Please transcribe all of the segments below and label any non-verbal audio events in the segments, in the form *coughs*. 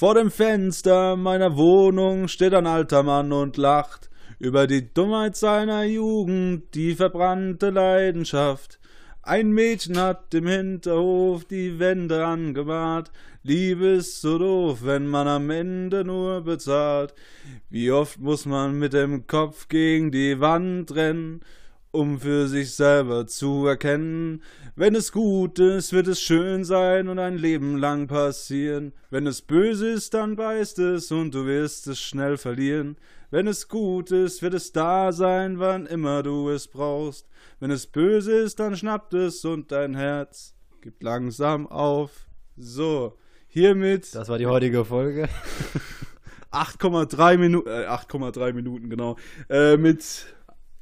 Vor dem Fenster meiner Wohnung steht ein alter Mann und lacht über die Dummheit seiner Jugend, die verbrannte Leidenschaft. Ein Mädchen hat im Hinterhof die Wände angemalt. Liebe ist so doof, wenn man am Ende nur bezahlt. Wie oft muss man mit dem Kopf gegen die Wand rennen, um für sich selber zu erkennen, wenn es gut ist, wird es schön sein und ein Leben lang passieren. Wenn es böse ist, dann beißt es und du wirst es schnell verlieren. Wenn es gut ist, wird es da sein, wann immer du es brauchst. Wenn es böse ist, dann schnappt es und dein Herz gibt langsam auf. So, hiermit. Das war die heutige Folge. *laughs* 8,3 Minuten, äh, 8,3 Minuten, genau. Äh, mit,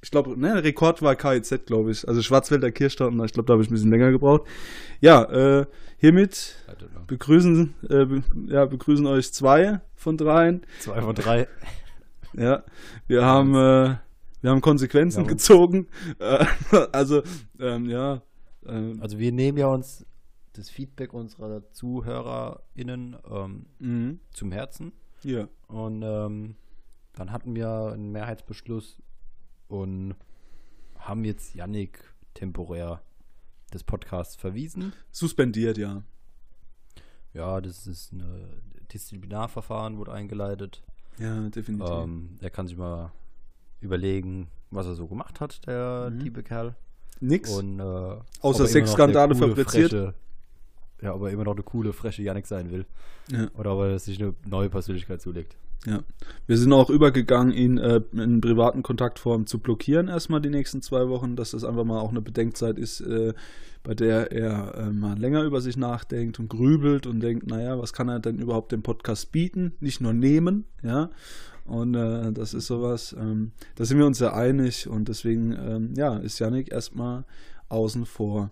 ich glaube, ne, Rekord war KIZ, glaube ich. Also Schwarzwälder Kirchstadt, ich glaube, da habe ich ein bisschen länger gebraucht. Ja, äh, hiermit begrüßen, äh, be ja, begrüßen euch zwei von dreien. Zwei von drei. *laughs* Ja, wir haben, äh, wir haben Konsequenzen ja, gezogen. Äh, *laughs* also, ähm, ja. Ähm, also wir nehmen ja uns das Feedback unserer ZuhörerInnen ähm, mhm. zum Herzen. Ja. Und ähm, dann hatten wir einen Mehrheitsbeschluss und haben jetzt Yannick temporär des Podcasts verwiesen. Suspendiert, ja. Ja, das ist ein Disziplinarverfahren, wurde eingeleitet. Ja, definitiv. Ähm, er kann sich mal überlegen, was er so gemacht hat, der mhm. liebe Kerl. Nix. Und, äh, Außer Sexskandale fabriziert. Ja, ob er immer noch eine coole, freche Yannick sein will. Ja. Oder ob er sich eine neue Persönlichkeit zulegt. Ja. Wir sind auch übergegangen, ihn äh, in privaten Kontaktform zu blockieren, erstmal die nächsten zwei Wochen, dass das einfach mal auch eine Bedenkzeit ist, äh, bei der er äh, mal länger über sich nachdenkt und grübelt und denkt, naja, was kann er denn überhaupt dem Podcast bieten? Nicht nur nehmen, ja. Und äh, das ist sowas, ähm, da sind wir uns sehr einig und deswegen, ähm, ja, ist Yannick erstmal außen vor.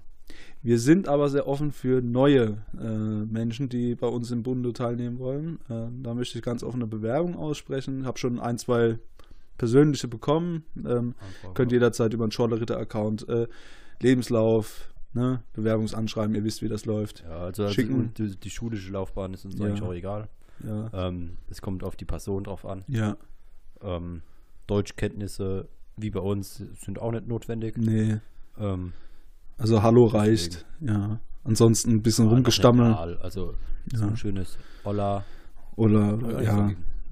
Wir sind aber sehr offen für neue äh, Menschen, die bei uns im Bunde teilnehmen wollen. Äh, da möchte ich ganz offene Bewerbung aussprechen. Habe schon ein, zwei persönliche bekommen. Ähm, könnt jederzeit über einen Schorle-Ritter-Account äh, Lebenslauf, ne, Bewerbungsanschreiben, ihr wisst, wie das läuft. Ja, also, also Schicken. die, die, schulische Laufbahn ist uns ja. eigentlich auch egal. Ja. Ähm, es kommt auf die Person drauf an. Ja. Ähm, Deutschkenntnisse, wie bei uns, sind auch nicht notwendig. Nee. Ähm, also Hallo reicht, ja. Ansonsten ein bisschen ja, rumgestammeln. Also so ja. ein schönes Hola. Oder, ja,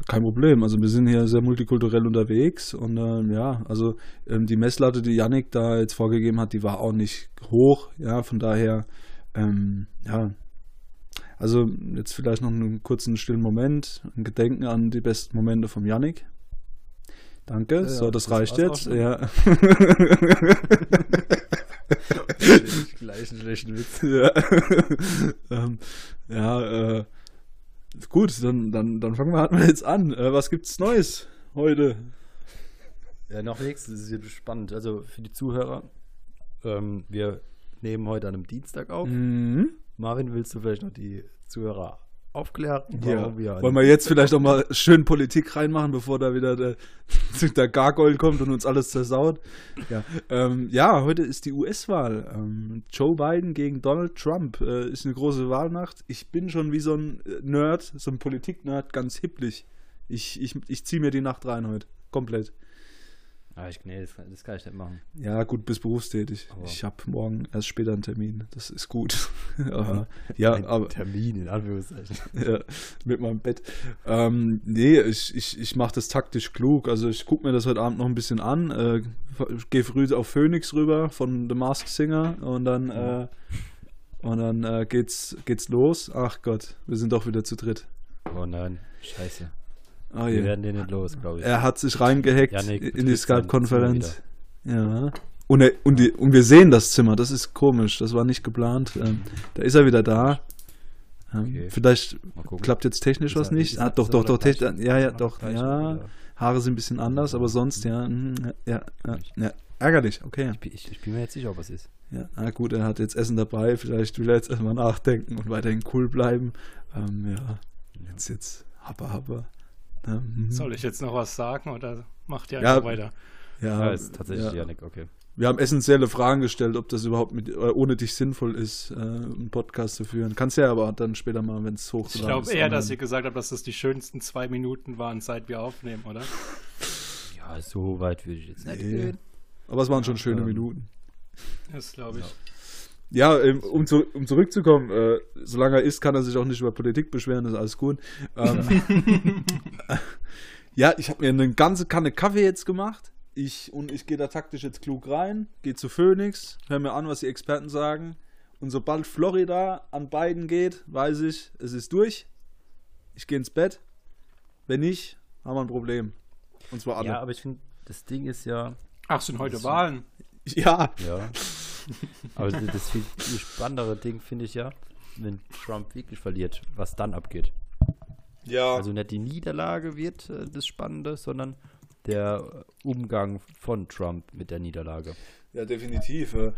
kein Problem. Also wir sind hier sehr multikulturell unterwegs und ähm, ja, also ähm, die Messlatte, die Yannick da jetzt vorgegeben hat, die war auch nicht hoch, ja, von daher, ähm, ja, also jetzt vielleicht noch einen kurzen stillen Moment, ein Gedenken an die besten Momente vom Yannick. Danke, ja, so, das, das reicht jetzt, ja. *laughs* Gleich einen schlechten Witz. Ja, *laughs* ähm, ja äh, gut, dann, dann, dann fangen wir halt mal jetzt an. Äh, was gibt's Neues heute? Ja, noch nichts, das ist jetzt spannend. Also für die Zuhörer, ähm, wir nehmen heute an einem Dienstag auf. Mhm. Marvin, willst du vielleicht noch die Zuhörer aufklären. Ja. Wir Wollen wir jetzt vielleicht auch mal schön Politik reinmachen, bevor da wieder der, *laughs* der Gargoyle kommt und uns alles zersaut? Ja, ähm, ja heute ist die US-Wahl. Ähm, Joe Biden gegen Donald Trump äh, ist eine große Wahlnacht. Ich bin schon wie so ein äh, Nerd, so ein Politik-Nerd, ganz hipplich. Ich, ich, ich ziehe mir die Nacht rein heute. Komplett. Ah, ich, nee, das, das, kann ich nicht machen. Ja, gut, bist berufstätig. Aber ich habe morgen erst später einen Termin. Das ist gut. aber, *laughs* ja, Ein aber. Termin, in Anführungszeichen. *laughs* ja, mit meinem Bett. Ähm, nee, ich, ich, ich mache das taktisch klug. Also, ich gucke mir das heute Abend noch ein bisschen an. Äh, Gehe früh auf Phoenix rüber von The Masked Singer und dann. Äh, und dann äh, geht's, geht's los. Ach Gott, wir sind doch wieder zu dritt. Oh nein, scheiße. Oh, Wir werden den nicht los, glaube ich. Er hat sich reingehackt Janik, in die Skype-Konferenz. Ja. Und, er, und, die, und, wir sehen das Zimmer, das ist komisch, das war nicht geplant. Ähm, da ist er wieder da. Ähm, okay. Vielleicht klappt jetzt technisch was nicht. Ah, doch, doch, doch, technisch. Ja, ja, doch, ja. Haare sind ein bisschen anders, aber sonst, ja, mhm, ja, ja, ja. Ärgerlich, okay. Ich, ich, ich, bin mir jetzt sicher, ob es ist. Ja, na gut, er hat jetzt Essen dabei, vielleicht will er jetzt erstmal nachdenken und weiterhin cool bleiben. Ähm, ja, jetzt, jetzt, happer, happer. Mhm. Soll ich jetzt noch was sagen oder macht ihr einfach ja, weiter? Ja, ja ist tatsächlich ja. Janik, okay. wir haben essentielle Fragen gestellt, ob das überhaupt mit, ohne dich sinnvoll ist, äh, einen Podcast zu führen. Kannst ja aber dann später mal, wenn es hochgeladen ist. Ich glaube eher, dass ihr gesagt habt, dass das die schönsten zwei Minuten waren, seit wir aufnehmen, oder? Ja, so weit würde ich jetzt nicht nee. gehen. Aber es waren schon schöne ähm, Minuten. Das glaube ich. Ja, ähm, um, zu, um zurückzukommen, äh, solange er ist, kann er sich auch nicht über Politik beschweren, das ist alles gut. Ähm, *laughs* ja, ich habe mir eine ganze Kanne Kaffee jetzt gemacht. Ich, und ich gehe da taktisch jetzt klug rein, gehe zu Phoenix, höre mir an, was die Experten sagen. Und sobald Florida an beiden geht, weiß ich, es ist durch. Ich gehe ins Bett. Wenn nicht, haben wir ein Problem. Und zwar alle. Ja, aber ich finde, das Ding ist ja. Ach, sind heute Wahlen? Ja. Ja. *laughs* Aber das, viel, viel spannendere Ding finde ich ja, wenn Trump wirklich verliert, was dann abgeht. Ja. Also nicht die Niederlage wird äh, das Spannende, sondern der Umgang von Trump mit der Niederlage. Ja, definitiv. Äh,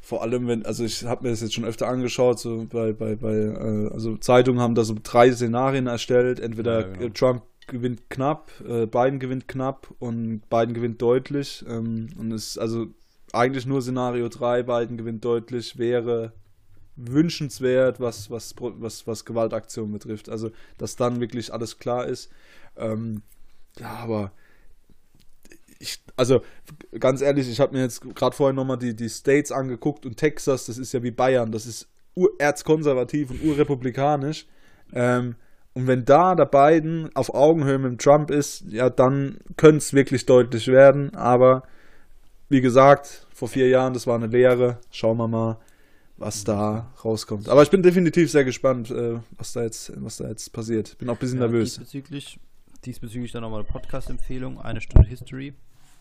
vor allem, wenn, also ich habe mir das jetzt schon öfter angeschaut, so bei, bei, bei äh, also Zeitungen haben da so drei Szenarien erstellt. Entweder ja, genau. Trump gewinnt knapp, äh, Biden gewinnt knapp und Biden gewinnt deutlich. Ähm, und es ist also eigentlich nur Szenario 3, Biden gewinnt deutlich, wäre wünschenswert, was, was, was, was Gewaltaktion betrifft. Also, dass dann wirklich alles klar ist. Ähm, ja, aber ich, also ganz ehrlich, ich habe mir jetzt gerade vorhin nochmal die, die States angeguckt und Texas, das ist ja wie Bayern, das ist erzkonservativ und urrepublikanisch. Ähm, und wenn da der Biden auf Augenhöhe mit Trump ist, ja, dann könnte es wirklich deutlich werden. Aber wie gesagt, vor vier Jahren, das war eine Lehre. Schauen wir mal, was da rauskommt. Aber ich bin definitiv sehr gespannt, äh, was, da jetzt, was da jetzt passiert. Bin auch ein bisschen ja, nervös. Diesbezüglich, diesbezüglich dann nochmal eine Podcast-Empfehlung, eine Stunde History.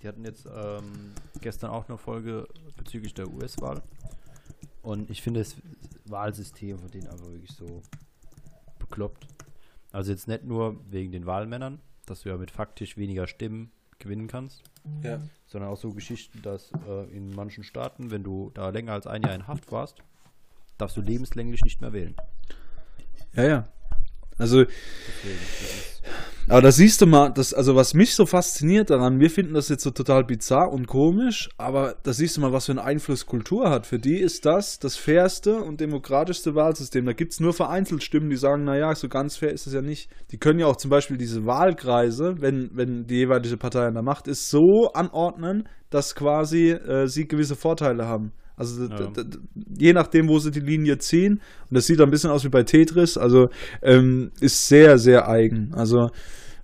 Die hatten jetzt ähm, gestern auch eine Folge bezüglich der US-Wahl. Und ich finde das Wahlsystem von denen einfach wirklich so bekloppt. Also jetzt nicht nur wegen den Wahlmännern, dass du ja mit faktisch weniger Stimmen gewinnen kannst, ja. sondern auch so Geschichten, dass äh, in manchen Staaten, wenn du da länger als ein Jahr in Haft warst, darfst du lebenslänglich nicht mehr wählen. Ja, ja. Also, Deswegen, aber da siehst du mal, das, also was mich so fasziniert daran, wir finden das jetzt so total bizarr und komisch, aber da siehst du mal, was für einen Einfluss Kultur hat. Für die ist das das fairste und demokratischste Wahlsystem. Da gibt es nur vereinzelt Stimmen, die sagen, naja, so ganz fair ist es ja nicht. Die können ja auch zum Beispiel diese Wahlkreise, wenn, wenn die jeweilige Partei an der Macht ist, so anordnen, dass quasi äh, sie gewisse Vorteile haben. Also ja. je nachdem, wo sie die Linie ziehen, und das sieht ein bisschen aus wie bei Tetris, also ähm, ist sehr, sehr eigen. Also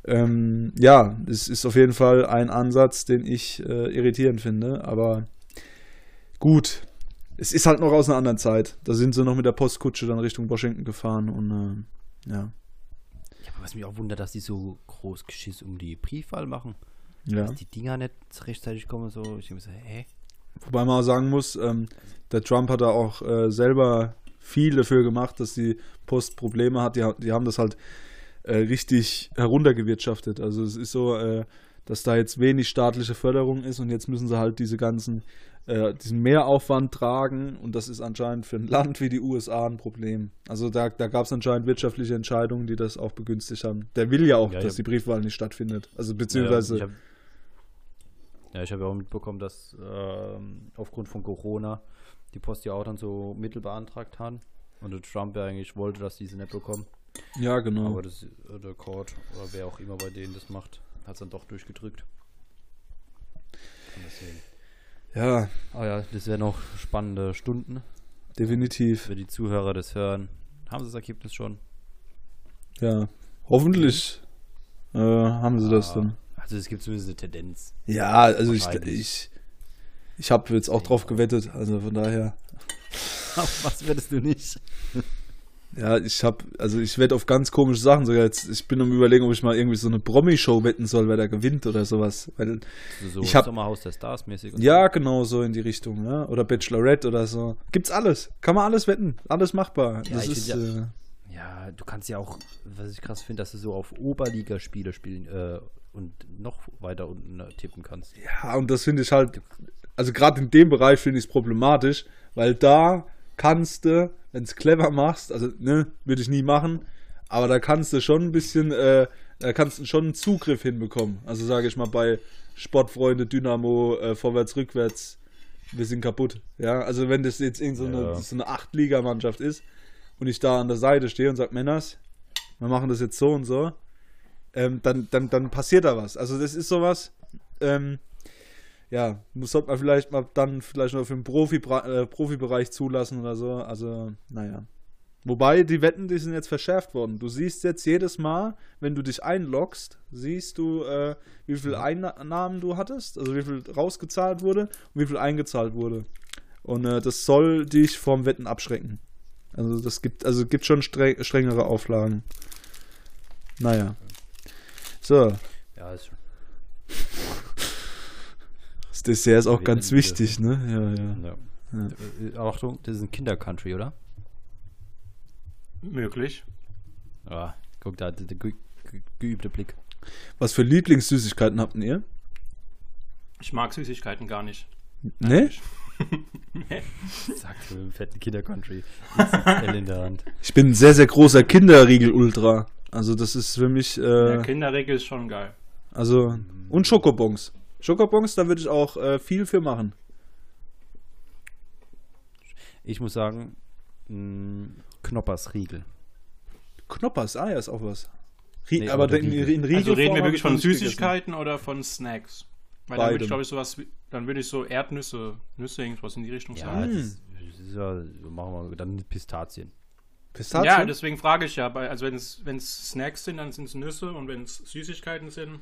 ähm, ja, es ist auf jeden Fall ein Ansatz, den ich äh, irritierend finde, aber gut. Es ist halt noch aus einer anderen Zeit. Da sind sie noch mit der Postkutsche dann Richtung Washington gefahren und äh, ja. Ja, aber was mich auch wundert, dass die so groß Geschiss um die Briefwahl machen. Ja. Dass die Dinger nicht rechtzeitig kommen, so. Ich denke mir so, hä? Wobei man auch sagen muss, ähm, der Trump hat da auch äh, selber viel dafür gemacht, dass die Post Probleme hat. Die, die haben das halt äh, richtig heruntergewirtschaftet. Also es ist so, äh, dass da jetzt wenig staatliche Förderung ist und jetzt müssen sie halt diese ganzen, äh, diesen Mehraufwand tragen und das ist anscheinend für ein Land wie die USA ein Problem. Also da, da gab es anscheinend wirtschaftliche Entscheidungen, die das auch begünstigt haben. Der will ja auch, ja, dass die Briefwahl nicht stattfindet. Also beziehungsweise. Ja, ja, ich habe ja auch mitbekommen, dass ähm, aufgrund von Corona die Post ja auch dann so Mittel beantragt haben. Und der Trump ja eigentlich wollte, dass diese nicht bekommen. Ja, genau. Aber das, äh, der Court oder wer auch immer bei denen das macht, hat es dann doch durchgedrückt. Ja. Aber ja, das wären noch spannende Stunden. Definitiv. Wenn die Zuhörer das hören, haben sie das Ergebnis schon. Ja, hoffentlich äh, haben sie ah. das dann. Also es gibt zumindest eine Tendenz. Ja, also ich, ich, ich habe jetzt auch drauf gewettet, also von daher. *laughs* Auf was wettest du nicht? Ja, ich habe, also ich wette auf ganz komische Sachen sogar jetzt. Ich bin um überlegen, ob ich mal irgendwie so eine Promi-Show wetten soll, wer da gewinnt oder sowas. Weil so ich hab, Sommerhaus der Stars mäßig. Ja, so. genau so in die Richtung, ja. Oder Bachelorette oder so. Gibt's alles. Kann man alles wetten. Alles machbar. Ja, das ist. Ja, äh, ja, du kannst ja auch, was ich krass finde, dass du so auf Oberligaspiele spielen äh, und noch weiter unten äh, tippen kannst. Ja, und das finde ich halt, also gerade in dem Bereich finde ich es problematisch, weil da kannst du, wenn es clever machst, also ne, würde ich nie machen, aber da kannst du schon ein bisschen äh, da kannst du schon einen Zugriff hinbekommen. Also sage ich mal bei Sportfreunde, Dynamo, äh, vorwärts, rückwärts, wir sind kaputt. Ja, also wenn das jetzt irgendeine so Ja. eine, so eine Acht-Liga-Mannschaft ist und ich da an der Seite stehe und sage, Männers, wir machen das jetzt so und so, ähm, dann, dann, dann passiert da was. Also das ist sowas, ähm, ja, muss sollte man vielleicht mal dann vielleicht noch für den Profi, äh, Profibereich zulassen oder so. Also, naja. Wobei, die Wetten, die sind jetzt verschärft worden. Du siehst jetzt jedes Mal, wenn du dich einloggst, siehst du, äh, wie viel Einnahmen du hattest, also wie viel rausgezahlt wurde und wie viel eingezahlt wurde. Und äh, das soll dich vom Wetten abschrecken. Also das gibt, also gibt schon stre strengere Auflagen. Naja. So, Ja, ist schon. das Dessert ist auch ganz wichtig, ne? Ja, ja. Ja. Äh, Achtung, das ist ein Kindercountry, oder? Möglich. Ja, guck da, der, der ge ge geübte Blick. Was für Lieblingssüßigkeiten habt ihr? Ich mag Süßigkeiten gar nicht. Ne? *laughs* Sagt mit dem fetten Kindercountry. *laughs* In der Hand. Ich bin ein sehr, sehr großer Kinderriegel-Ultra. Also das ist für mich, Der äh, Kinderregel ist schon geil. also, und Schokobons. Schokobons, da würde ich auch äh, viel für machen. Ich muss sagen, mh, Knoppers Riegel. Knoppers, ah ja, ist auch was. Rie Nee, aber in, in Riegel. Also reden wir wirklich von gegessen. Süßigkeiten oder von Snacks? Weil dann würde Beidem. ich, glaube ich, sowas, wie- dann würde ich so Erdnüsse, Nüsse, irgendwas in die Richtung Ja, sagen. das, das ist ja, machen wir dann mit Pistazien. Pistazien? Ja, deswegen frage ich ja, also wenn es Snacks sind, dann sind es Nüsse und wenn es Süßigkeiten sind,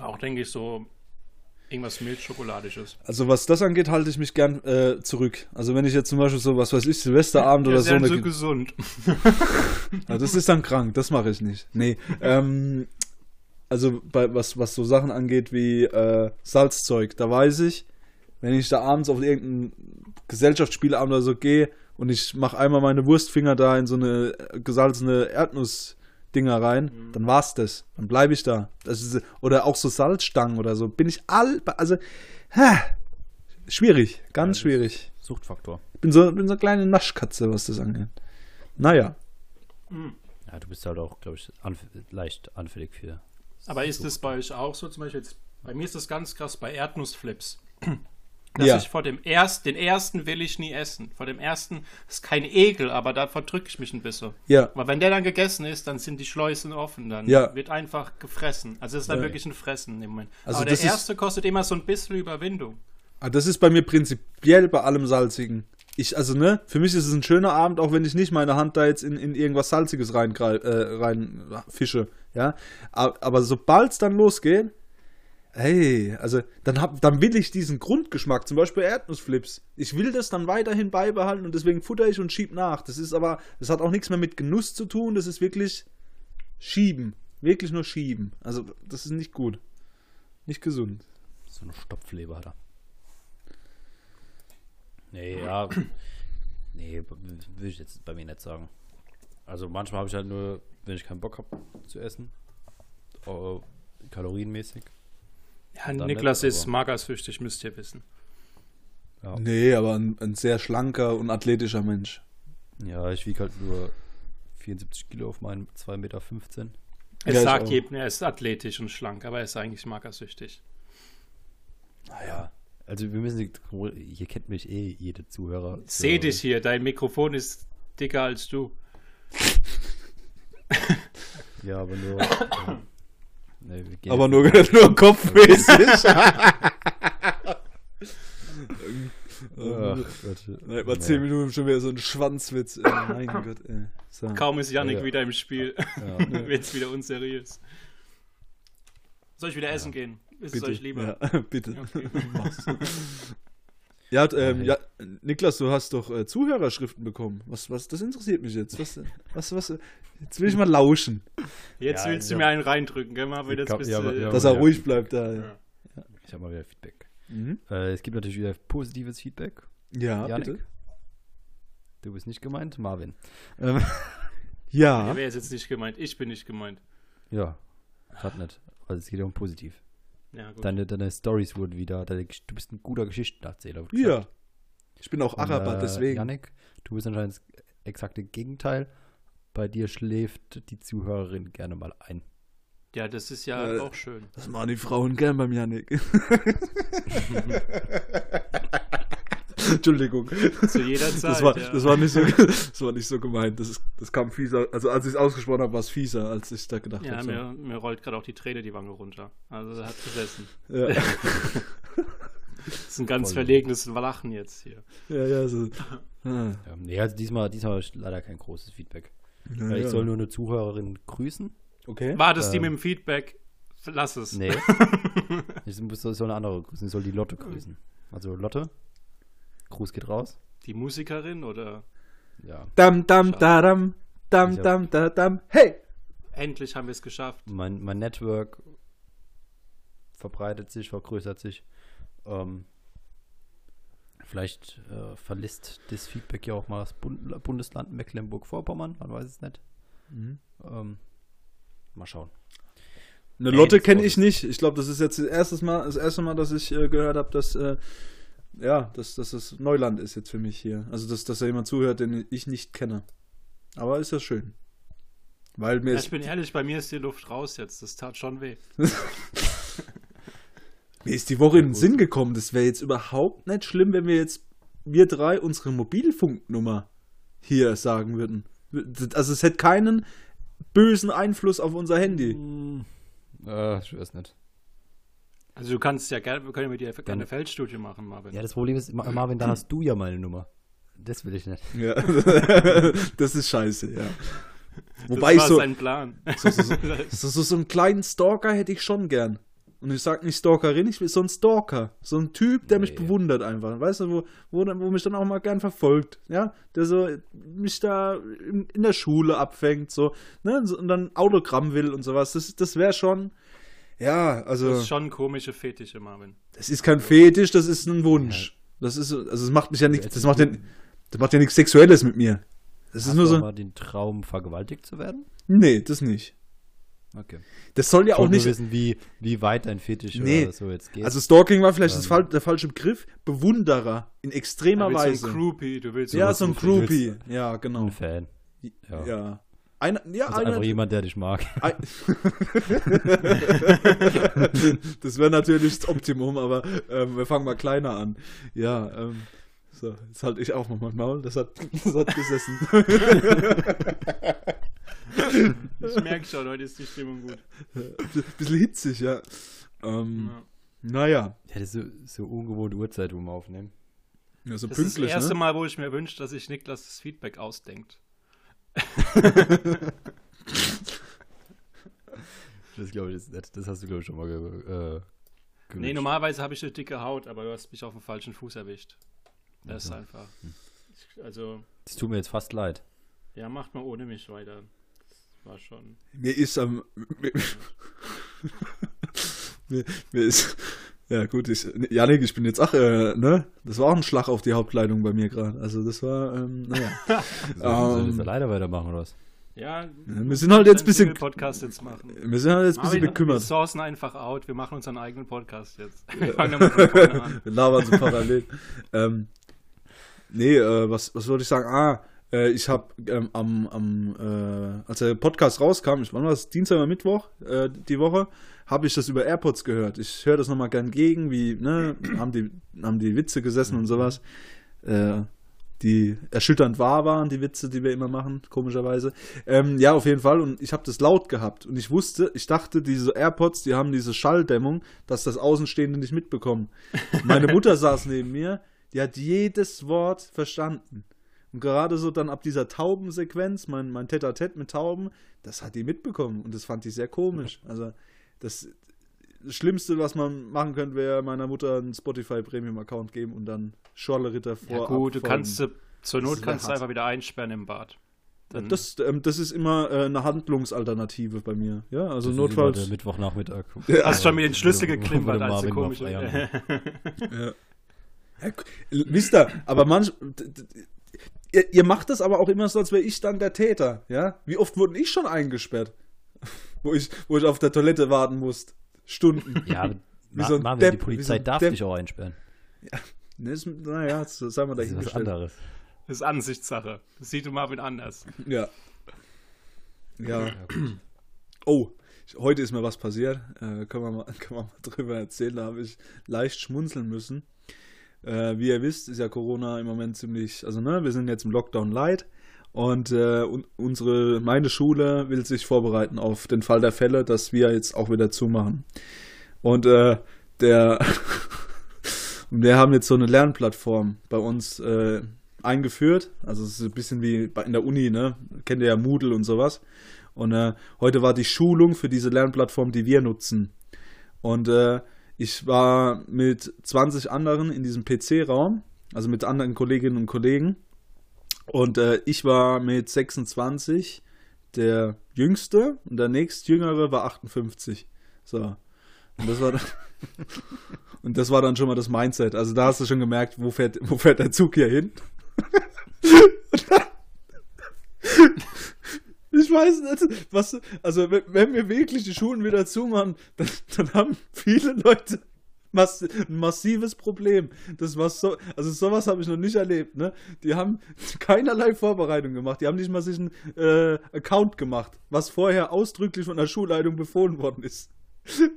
auch denke ich so irgendwas Milchschokoladisches. also was das angeht, halte ich mich gern äh, zurück. Also wenn ich jetzt zum Beispiel so, was weiß ich, Silvesterabend Ja, oder ist so ja eine... so gesund. *laughs* Ja, das ist dann krank, das mache ich nicht. Nee, ähm, also bei, was, was so Sachen angeht wie äh, Salzzeug, da weiß ich, wenn ich da abends auf irgendeinen Gesellschaftsspielabend oder so gehe und ich mache einmal meine Wurstfinger da in so eine äh, gesalzene Erdnussdinger rein, dann war's das. Dann bleibe ich da. Das ist, oder auch so Salzstangen oder so. Bin ich all, also, ha, schwierig, ganz Ja, das- schwierig. Suchtfaktor. Ich bin so, bin so eine kleine Naschkatze, was das angeht. Naja. Ja, du bist halt auch, glaube ich, anf leicht anfällig für. Aber ist es bei euch auch so? Zum Beispiel jetzt, bei mir ist das ganz krass bei Erdnussflips. Dass Ja. ich vor dem ersten, den ersten will ich nie essen. Vor dem ersten ist kein Ekel, aber da verdrücke ich mich ein bisschen. Ja. Aber wenn der dann gegessen ist, dann sind die Schleusen offen. Dann Ja. wird einfach gefressen. Also es ist dann Ja. wirklich ein Fressen dem Moment. Also aber der ist- erste kostet immer so ein bisschen Überwindung. Ah, das ist bei mir prinzipiell bei allem Salzigen. Ich, also, ne, für mich ist es ein schöner Abend, auch wenn ich nicht meine Hand da jetzt in, in irgendwas Salziges rein, äh, rein fische, ja. A- Aber sobald es dann losgeht, hey, also, dann, hab, dann will ich diesen Grundgeschmack, zum Beispiel Erdnussflips. Ich will das dann weiterhin beibehalten und deswegen futter ich und schieb nach. Das ist aber, das hat auch nichts mehr mit Genuss zu tun, das ist wirklich schieben. Wirklich nur schieben. Also, das ist nicht gut. Nicht gesund. So eine Stopfleber hat er. Nee, *clears throat* ja. nee, will ich jetzt bei mir nicht sagen. Also manchmal habe ich halt nur, wenn ich keinen Bock habe zu essen, äh, kalorienmäßig. Ja, Niklas nicht, ist magersüchtig, müsst ihr wissen. Ja, Nee, aber ein, ein sehr schlanker und athletischer Mensch. ja ich wiege halt nur 74 Kilo auf meinen 2,15 Meter. Es Ja, sagt jedem, er ist athletisch und schlank, aber er ist eigentlich magersüchtig. Ja. Also wir müssen, hier kennt mich eh jede Zuhörer. Ich Seh dich hier, dein Mikrofon ist dicker als du. Ja, aber nur. *coughs* nee, wir gehen Aber nur, *laughs* nur kopfmäßig. *laughs* Ach, Gott. Nein, mal Nee. 10 Minuten schon wieder so ein Schwanzwitz. Ey, mein *laughs* Gott, ey. So. Kaum ist Yannick Ja. wieder im Spiel, Ja. wird es wieder unseriös. Soll ich wieder essen gehen? Ist es Bitte. euch lieber? Ja, bitte. Okay. Ja, ähm, ja, Niklas, du hast doch äh, Zuhörerschriften bekommen. Was, was, das interessiert mich jetzt. Was, was, was, jetzt will ich mal lauschen, Jetzt Ja, willst du ja. mir einen reindrücken, gell? Mal wieder Ja, aber- bist du- ja, dass er ruhig bleibt da. Ja, Ja. Ich habe mal wieder Feedback. mhm. Äh, es gibt natürlich wieder positives Feedback. ja Janik? bitte. Du bist nicht gemeint, Marvin. Ähm, *laughs* Ja, Wer ist jetzt nicht gemeint? Ich bin nicht gemeint. ja, gerade nicht. Also es geht ja um positiv. Ja, gut. Deine, deine Stories wurden wieder. Deine, du bist ein guter Geschichtenerzähler. wurde ja. Ich bin auch Und, Araber, äh, deswegen. Janik, du bist anscheinend das exakte Gegenteil. Bei dir schläft die Zuhörerin gerne mal ein. Ja, das ist ja Äh, auch schön. Das machen die Frauen gern beim Janik. *laughs* *laughs* Entschuldigung. Zu jeder Zeit. Das war, ja. das, war nicht so, das war nicht so gemeint. Das, ist, das kam fieser. Also als ich es ausgesprochen habe, war es fieser, als ich da gedacht ja, habe. mir, mir rollt gerade auch die Träne die Wange runter. Also er hat gesessen. Ja. *laughs* Das ist ein ganz Voll. verlegenes Lachen jetzt hier. ja, ja, so. Ah, *laughs* Ja, nee, also diesmal, diesmal ist leider kein großes Feedback. ja, ich ja. soll nur eine Zuhörerin grüßen. Okay. War das die Ähm. mit dem Feedback? Lass es. Nee. *laughs* ich soll eine andere grüßen. Ich soll die Lotte grüßen. Also Lotte, Gruß geht raus. Die Musikerin oder Ja. Dam, dam, da, dam. Dam, dam, da, dam. Hey! endlich haben wir es geschafft. Mein, mein Network verbreitet sich, vergrößert sich. Ähm, vielleicht äh, verlässt das Feedback ja auch mal das Bund Bundesland Mecklenburg-Vorpommern, man weiß es nicht. Mhm. Ähm, mal schauen. Eine Lotte kenne ich nicht. Ich glaube, das ist jetzt das erste Mal, das erste Mal, dass ich äh, gehört habe, dass äh, ja, dass, dass das Neuland ist jetzt für mich hier. Also dass, dass da jemand zuhört, den ich nicht kenne. Aber ist ja schön. Weil mir Ja, ist, ich bin ehrlich, bei mir ist die Luft raus jetzt. Das tat schon weh. *laughs* mir ist die Woche in den Sinn gekommen, das wäre jetzt überhaupt nicht schlimm, wenn wir jetzt wir drei unsere Mobilfunknummer hier sagen würden. Also es hätte keinen bösen Einfluss auf unser Handy. Hm, äh, ich weiß nicht. Also du kannst ja gerne, wir können ja mit dir eine Dann- Feldstudie machen, Marvin. Ja, das Problem ist, Ma- Marvin, da hast du ja meine Nummer. Das will ich nicht. Ja. *laughs* das ist scheiße, ja. das Wobei ich war so, sein Plan. so, so, so, so, so, so einen kleinen Stalker hätte ich schon gern. Und ich sag nicht Stalkerin, ich will so einen Stalker. So ein Typ, der mich Nee. bewundert einfach. Weißt du, wo, wo, wo mich dann auch mal gern verfolgt. Ja, der so mich da in, in der Schule abfängt, so, ne, so, und dann Autogramm will und sowas. Das, das wäre schon, ja, also, Das ist schon komische Fetische, Marvin. das ist kein Fetisch, das ist ein Wunsch. Das ist, also, es macht mich ja nicht, das macht ja, das macht ja nichts Sexuelles mit mir. Das ist Hast nur du so, mal den Traum, vergewaltigt zu werden? nee, das nicht. Okay. Das soll ja Ich auch nicht, nur wissen, wie, wie weit dein Fetisch Nee. oder so jetzt geht. Also Stalking war vielleicht das Ähm. der falsche Begriff. Bewunderer in extremer Du willst Weise. so ein Groupie, du willst ja, so ein so viel- Groupie. Ja, genau. ein Fan. Ja. Ja. Eine, ja, Also einfach jemand, der dich mag. ein, *laughs* Das wäre natürlich das Optimum, aber ähm, wir fangen mal kleiner an. Ja, ähm, so, jetzt halte ich auch mal mein Maul. Das hat, das hat gesessen. Ich merke schon, heute ist die Stimmung gut. Bisschen hitzig, ja. Ähm, Ja. Naja, Ja, das ist so, so ungewohnte Uhrzeit, wo wir aufnehmen. ja, so Das ist das erste ne? Mal, wo ich mir wünsche, dass sich Niklas das Feedback ausdenkt. *laughs* Das glaube ich ist nicht. Das hast du, glaube ich, schon mal ge äh, Nee, gewünscht. normalerweise habe ich eine dicke Haut, aber du hast mich auf dem falschen Fuß erwischt. Das ist Also. einfach. Ich, also, Das tut mir jetzt fast leid. ja, macht mal ohne mich weiter. Das war schon. Mir ist am. Mir, *laughs* mir, mir ist. Ja, gut, ich, Janik, ich bin jetzt, ach, äh, ne? Das war auch ein Schlag auf die Hauptkleidung bei mir gerade. Also, das war, ähm, naja. So, soll ich Ähm. jetzt alleine weitermachen oder was? Ja, wir sind halt jetzt ein bisschen- Podcast jetzt machen. Wir sind halt jetzt ein bisschen Marvin, Wir bekümmert. sourcen einfach out. Wir machen unseren eigenen Podcast jetzt. *laughs* Wir fangen damit vorne an. *laughs* Wir labern so parallel. ähm, nee, äh, was, was wollte ich sagen? Ah, äh, ich habe ähm, am, am äh, als der Podcast rauskam, ich wann war das? Dienstag oder Mittwoch, äh, die Woche, habe ich das über AirPods gehört. Ich höre das nochmal gern gegen, wie, ne, haben die, haben die Witze gesessen und sowas. Äh, die erschütternd wahr waren, die Witze, die wir immer machen, komischerweise. Ähm, ja, auf jeden Fall. Und ich habe das laut gehabt. Und ich wusste, ich dachte, diese AirPods, die haben diese Schalldämmung, dass das Außenstehende nicht mitbekommen. Meine Mutter saß neben mir, die hat jedes Wort verstanden. Und gerade so dann ab dieser Taubensequenz, mein, mein Tete-a-Tete mit Tauben, das hat die mitbekommen. Und das fand ich sehr komisch. Also, das, das Schlimmste, was man machen könnte, wäre meiner Mutter einen Spotify Premium-Account geben und dann Schorle-Ritter vor. Ja, gut, du kannst sie, zur Not kannst du einfach wieder einsperren im Bad. Dann, Das, ähm, das ist immer äh, eine Handlungsalternative bei mir. Ja, also Das notfalls. der Mittwochnachmittag. *laughs* hast schon mit den Schlüssel geklimpert, der als du komisch. *laughs* Ja. Ja, ihr, aber manch. Ihr, ihr macht das aber auch immer so, als wäre ich dann der Täter, ja? Wie oft wurden ich schon eingesperrt? *laughs* wo, ich, wo ich auf der Toilette warten musste. Stunden. Ja, aber Wie so ein Marvin, Depp, die wie so Polizei ein darf Depp. dich auch einsperren. Ne, ist, naja, so, sagen wir Das ist was anderes. Das ist Ansichtssache. Das sieht du Marvin anders. Ja. Ja. Ja. Oh, ich, heute ist mir was passiert. Äh, können, wir mal, *laughs* können wir mal drüber erzählen. Da habe ich leicht schmunzeln müssen. Äh, wie ihr wisst, ist ja Corona im Moment ziemlich, also ne, wir sind jetzt im Lockdown light und äh, un unsere, meine Schule will sich vorbereiten auf den Fall der Fälle, dass wir jetzt auch wieder zumachen. Und äh, der, *laughs* wir haben jetzt so eine Lernplattform bei uns äh, eingeführt. Also es ist ein bisschen wie in der Uni, ne? Kennt ihr ja Moodle und sowas. Und äh, heute war die Schulung für diese Lernplattform, die wir nutzen. Und äh, ich war mit 20 anderen in diesem PC-Raum, also mit anderen Kolleginnen und Kollegen. Und äh, ich war mit 26 der Jüngste und der nächstjüngere war 58. So. Und das war dann, *laughs* und das war dann schon mal das Mindset. Also da hast du schon gemerkt, wo fährt, wo fährt der Zug hier hin? *laughs* ich weiß nicht, was, also wenn, wenn wir wirklich die Schulen wieder zumachen, dann, dann haben viele Leute mass ein massives Problem. Das war so, also sowas habe ich noch nicht erlebt, ne? Die haben keinerlei Vorbereitung gemacht. Die haben nicht mal sich einen äh, Account gemacht, was vorher ausdrücklich von der Schulleitung befohlen worden ist.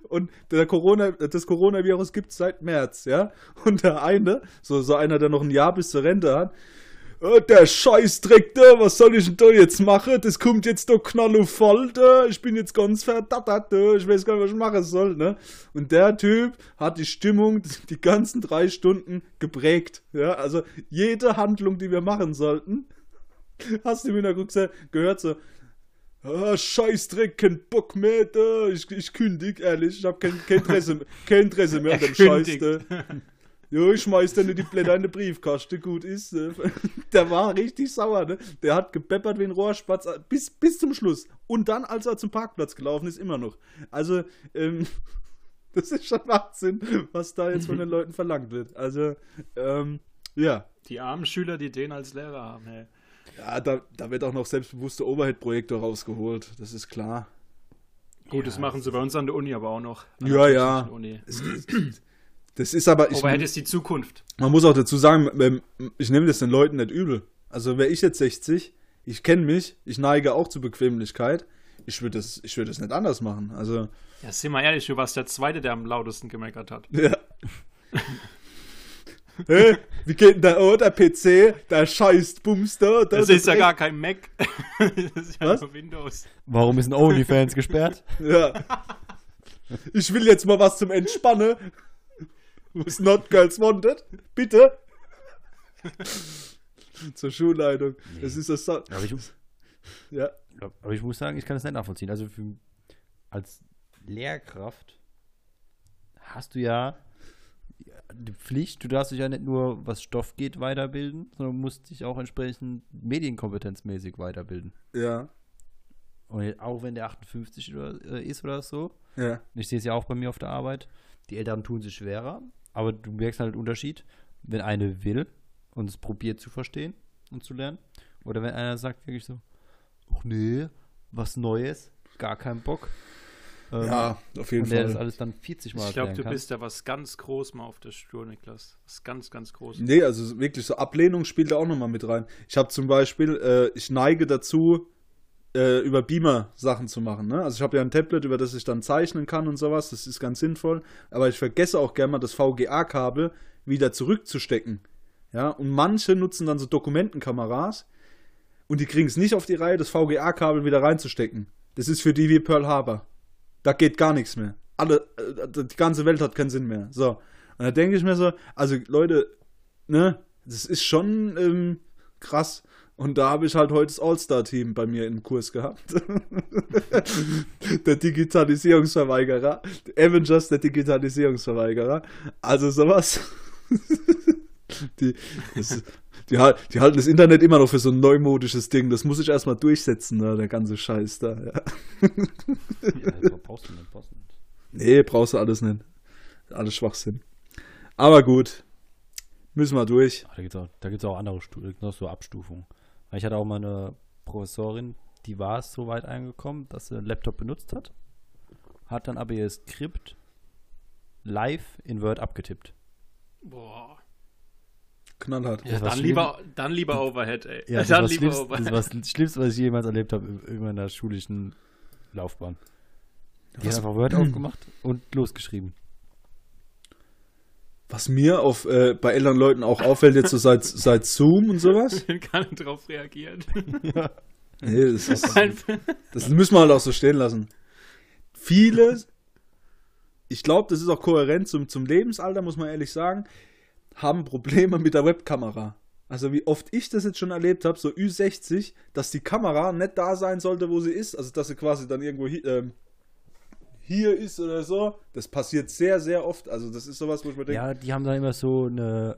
Und der Corona, das Coronavirus gibt es seit März, ja. Und der eine, so, so einer, der noch ein Jahr bis zur Rente hat, äh, der Scheißdreck, da, was soll ich denn da jetzt machen? Das kommt jetzt doch knallovoll, da. Ich bin jetzt ganz verdattert, da. Ich weiß gar nicht, was ich machen soll, ne? Und der Typ hat die Stimmung *laughs* die ganzen drei Stunden geprägt, ja. Also jede Handlung, die wir machen sollten, *laughs* hast du im Hintergrund gehört so, Ah, Scheißdreck, kein Bock mehr, da. Ich, ich kündig, ehrlich. Ich hab kein, kein, Interesse, kein Interesse mehr an dem *laughs* Scheiß, da. Jo, ich schmeiß dann die Blätter in den Briefkasten, gut ist. Ne? *laughs* Der war richtig sauer, ne? Der hat gebeppert wie ein Rohrspatz bis, bis zum Schluss. Und dann, als er zum Parkplatz gelaufen ist, immer noch. Also, ähm, *laughs* das ist schon Wahnsinn, was da jetzt von den *laughs* Leuten verlangt wird. Also, ähm, ja. Die armen Schüler, die den als Lehrer haben, hey. Ja, da, da wird auch noch selbstbewusster Overhead-Projektor rausgeholt, das ist klar. Gut, ja, das machen sie bei uns an der Uni aber auch noch. Ja, ja. *clears throat* Das ist aber. Ich, Overhead ist die Zukunft. Man muss auch dazu sagen, ich nehme das den Leuten nicht übel. Also wäre ich jetzt 60, ich kenne mich, ich neige auch zur Bequemlichkeit. Ich würde das, würd das nicht anders machen. Also. Ja, sind wir ehrlich, du warst der Zweite, der am lautesten gemeckert hat. Ja. *laughs* Hä? Wie geht denn da oh, der PC? Der scheiß Bumster. Das, das ist ja gar kein Mac. *laughs* das ist ja Was? nur Windows. Warum ist ein OnlyFans gesperrt? *laughs* Ja. Ich will jetzt mal was zum Entspannen. Who's not girls wanted? Bitte? *laughs* Zur Schulleitung. Nee. Das ist das. Aber ich, ja. aber ich muss sagen, ich kann das nicht nachvollziehen. Also für, als Lehrkraft hast du ja die Pflicht, du darfst dich ja nicht nur, was Stoff geht, weiterbilden, sondern musst dich auch entsprechend medienkompetenzmäßig weiterbilden. Ja. Und auch wenn der 58 oder, äh, ist oder so, ja. ich sehe es ja auch bei mir auf der Arbeit, die Eltern tun sich schwerer, aber du merkst halt den Unterschied, wenn eine will und es probiert zu verstehen und zu lernen, oder wenn einer sagt wirklich so, ach nee, was Neues, gar keinen Bock, ähm, ja, auf jeden und Fall. der das alles dann 40 Mal Ich glaube, du kann. bist da was ganz groß mal auf der Spur, Niklas. Was ganz, ganz groß. Nee, also wirklich so Ablehnung spielt da auch nochmal mit rein. Ich habe zum Beispiel, äh, ich neige dazu, äh, über Beamer Sachen zu machen. Ne? Also ich habe ja ein Tablet, über das ich dann zeichnen kann und sowas. Das ist ganz sinnvoll. Aber ich vergesse auch gerne mal das VGA-Kabel wieder zurückzustecken. Ja, und manche nutzen dann so Dokumentenkameras und die kriegen es nicht auf die Reihe, das VGA-Kabel wieder reinzustecken. Das ist für die wie Pearl Harbor. Da geht gar nichts mehr. Alle, äh, die ganze Welt hat keinen Sinn mehr. So. Und da denke ich mir so, also Leute, ne, das ist schon ähm, krass. Und da habe ich halt heute das All-Star-Team bei mir im Kurs gehabt. *laughs* der Digitalisierungsverweigerer. Avengers, der Digitalisierungsverweigerer. Also sowas. *laughs* die, das, die, die, halten das Internet immer noch für so ein neumodisches Ding. Das muss ich erstmal durchsetzen, ne, der ganze Scheiß da. Ja. ja, brauchst du nicht, brauchst du nicht. Nee, brauchst du alles nicht. Alles Schwachsinn. Aber gut. Müssen wir durch. Da gibt es auch, gibt's auch andere noch so Abstufungen. Ich hatte auch mal eine Professorin, die war es so weit eingekommen, dass sie einen Laptop benutzt hat, hat dann aber ihr Skript live in Word abgetippt. Boah knallhart. Ja, dann, lieber, dann lieber Overhead, ey. Ja, *laughs* das, dann lieber Overhead. das war das Schlimmste, was ich jemals erlebt habe in meiner schulischen Laufbahn. Die hat einfach Word aufgemacht und losgeschrieben. Was mir auf, äh, bei älteren Leuten auch auffällt, jetzt so seit, *laughs* seit Zoom und sowas. Wenn keiner drauf reagiert. *laughs* Nee, das, ist, das müssen wir halt auch so stehen lassen. Viele, ich glaube, das ist auch kohärent zum, zum Lebensalter, muss man ehrlich sagen, haben Probleme mit der Webkamera. Also wie oft ich das jetzt schon erlebt habe, so Ü60, dass die Kamera nicht da sein sollte, wo sie ist. Also dass sie quasi dann irgendwo ähm, hier ist oder so. Das passiert sehr, sehr oft. Also das ist sowas, wo ich mir denke, Ja, die haben dann immer so eine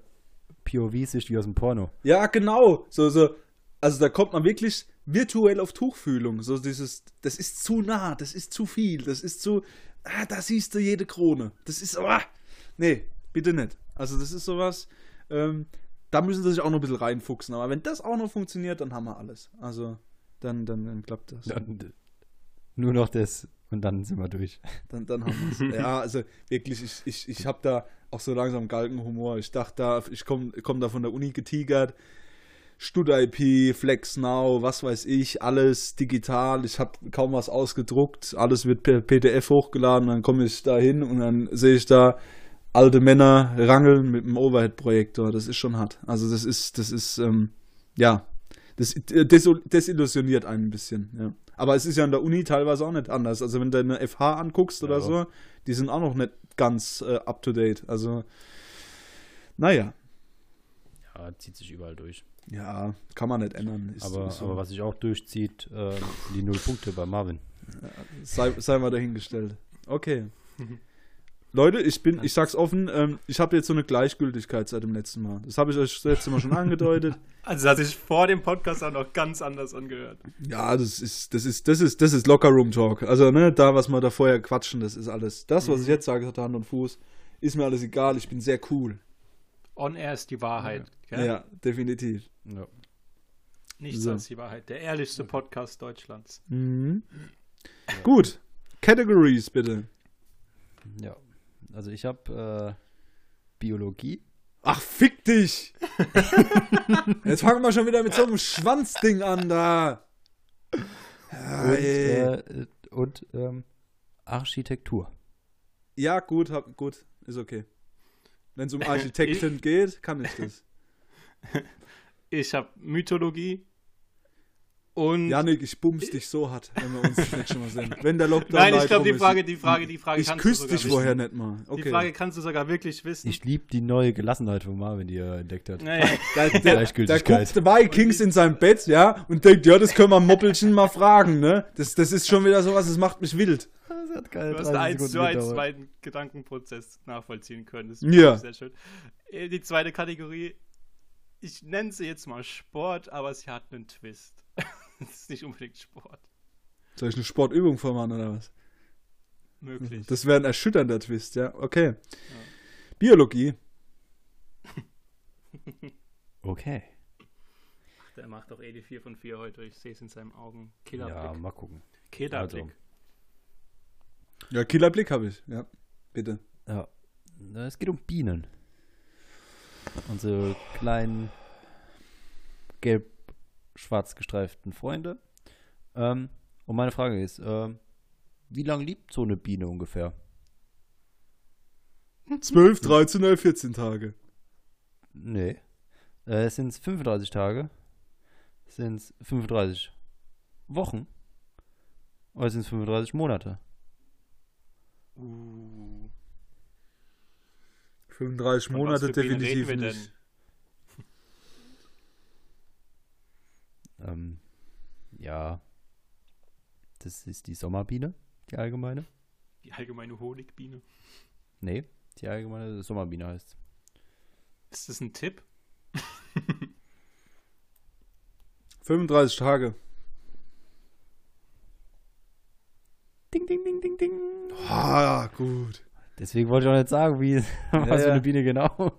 POV-Sicht wie aus dem Porno. Ja, genau. So, so, also da kommt man wirklich virtuell auf Tuchfühlung. So dieses, das ist zu nah, das ist zu viel, das ist zu, ah, da siehst du jede Krone. Das ist, ah, nee, bitte nicht. Also das ist sowas, ähm, da müssen sie sich auch noch ein bisschen reinfuchsen. Aber wenn das auch noch funktioniert, dann haben wir alles. Also dann, dann, dann klappt das. Dann, nur noch das und dann sind wir durch. Dann, dann haben wir es. *laughs* ja, also wirklich, ich, ich, ich habe da auch so langsam Galgenhumor. Ich dachte da, ich komme komm da von der Uni getigert. StudIP, FlexNow, was weiß ich, alles digital. Ich habe kaum was ausgedruckt. Alles wird per PDF hochgeladen. Dann komme ich da hin und dann sehe ich da alte Männer rangeln mit einem Overhead-Projektor. Das ist schon hart. Also das ist, das ist, ähm, ja, das des, desillusioniert einen ein bisschen, ja. Aber es ist ja an der Uni teilweise auch nicht anders. Also wenn du eine FH anguckst oder Ja. so, die sind auch noch nicht ganz äh, up to date. Also, naja, Ja, zieht sich überall durch. ja, kann man nicht ändern. Ist, aber, ist so. aber was sich auch durchzieht, sind die Null Punkte bei Marvin. sei, sei mal dahingestellt. Okay. *laughs* Leute, ich bin, ich sag's offen, ähm, ich habe jetzt so eine Gleichgültigkeit seit dem letzten Mal. Das habe ich euch das letzte Mal schon angedeutet. *laughs* Also das hat sich vor dem Podcast auch noch ganz anders angehört. Ja, das ist, das ist, das ist, das ist Lockerroom Talk. Also, ne, da, was wir da vorher quatschen, das ist alles. Das, was ich jetzt sage, hat Hand und Fuß, ist mir alles egal. Ich bin sehr cool. On Air ist die Wahrheit. gell? Ja, definitiv. Ja. Nichts So. als die Wahrheit. Der ehrlichste Podcast Deutschlands. Mhm. Gut. Categories, bitte. ja. Also ich habe äh, Biologie. Ach, fick dich! *laughs* Jetzt fangen wir schon wieder mit so einem Schwanzding an da. Ja, und äh, und ähm, Architektur. ja gut, hab, gut, ist okay. Wenn es um *laughs* Architekten geht, kann ich das. *laughs* Ich habe Mythologie und Janik, ich bums dich so hart, wenn wir uns das nächste Mal sehen. Wenn der Lockdown Nein, ich glaube, die Frage, die Frage, die Frage Ich kannst du küsse sogar dich vorher nicht mal. Die Okay. Frage kannst du sogar wirklich wissen. Ich liebe die neue Gelassenheit von Marvin, die er entdeckt hat. Naja, *laughs* Der, der, der Gleichgültigkeit. guckt Vikings in seinem Bett, ja, und denkt, ja, das können wir Moppelchen mal fragen, ne? Das, das ist schon wieder sowas, das macht mich wild. Das hat keine du hast 30 eins zu Sekunden eins gedauert. meinen Gedankenprozess nachvollziehen können. Das ist Ja. sehr schön. Äh, Die zweite Kategorie, ich nenne sie jetzt mal Sport, aber sie hat einen Twist. *laughs* das ist nicht unbedingt Sport. Soll ich eine Sportübung vormachen oder was? Möglich. Das wäre ein erschütternder Twist, ja. Okay. Biologie. *laughs* Okay. Der macht doch eh die 4 von 4 heute. Ich sehe es in seinen Augen. Ja, Killerblick. mal gucken. Killerblick. also. Ja, Killerblick habe ich, ja. Bitte. Ja. Es geht um Bienen. Unsere kleinen gelb-schwarz gestreiften Freunde. Ähm, und meine Frage ist, ähm, wie lange lebt so eine Biene ungefähr? 12, 13 oder 14 Tage. Nee. Äh, sind es 35 Tage? Sind es 35 Wochen? Oder sind es 35 Monate? Uh, 35 Von was Monate definitiv nicht. Ähm, ja. Das ist die Sommerbiene, die allgemeine. die allgemeine Honigbiene. Nee, die allgemeine Sommerbiene heißt. Ist das ein Tipp? *laughs* 35 Tage. Ding, ding, ding, ding, ding. Ah, gut. Deswegen wollte ich auch nicht sagen, wie *laughs* was für ja. eine Biene genau.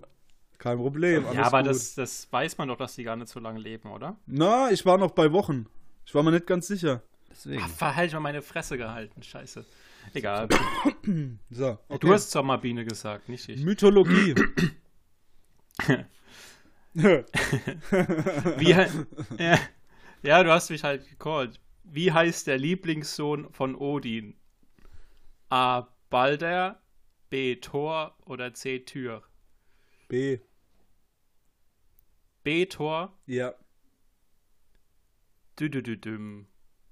Kein Problem. ja, aber gut. das, das weiß man doch, dass die gar nicht so lange leben, oder? Na, ich war noch bei Wochen. Ich war mir nicht ganz sicher. Deswegen. Ach, verhalt mal meine Fresse gehalten. Scheiße. Egal. *clears throat* So, okay. Du hast Sommerbiene gesagt, nicht ich. Mythologie. *clears throat* *laughs* Wie, he- ja, du hast mich halt gecallt. Wie heißt der Lieblingssohn von Odin? A. Balder, B. Tor oder C. Tür? B. B. Tor. Ja. Düdüdüdüm.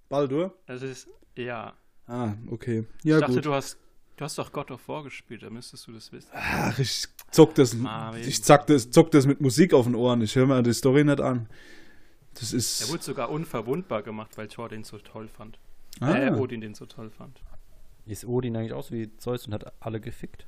Baldur? Das ist, ja. Ah, okay. Ja, ich dachte, gut. du hast, du hast doch God of War gespielt, da müsstest du das wissen. Ach, ich zock das, Marvin. ich zack das, zock das mit Musik auf den Ohren. Ich höre mir die Story nicht an. Das Er ist. wurde sogar unverwundbar gemacht, weil Thor den so toll fand. Ah, Äh, Odin den so toll fand. Ist Odin eigentlich aus wie Zeus und hat alle gefickt?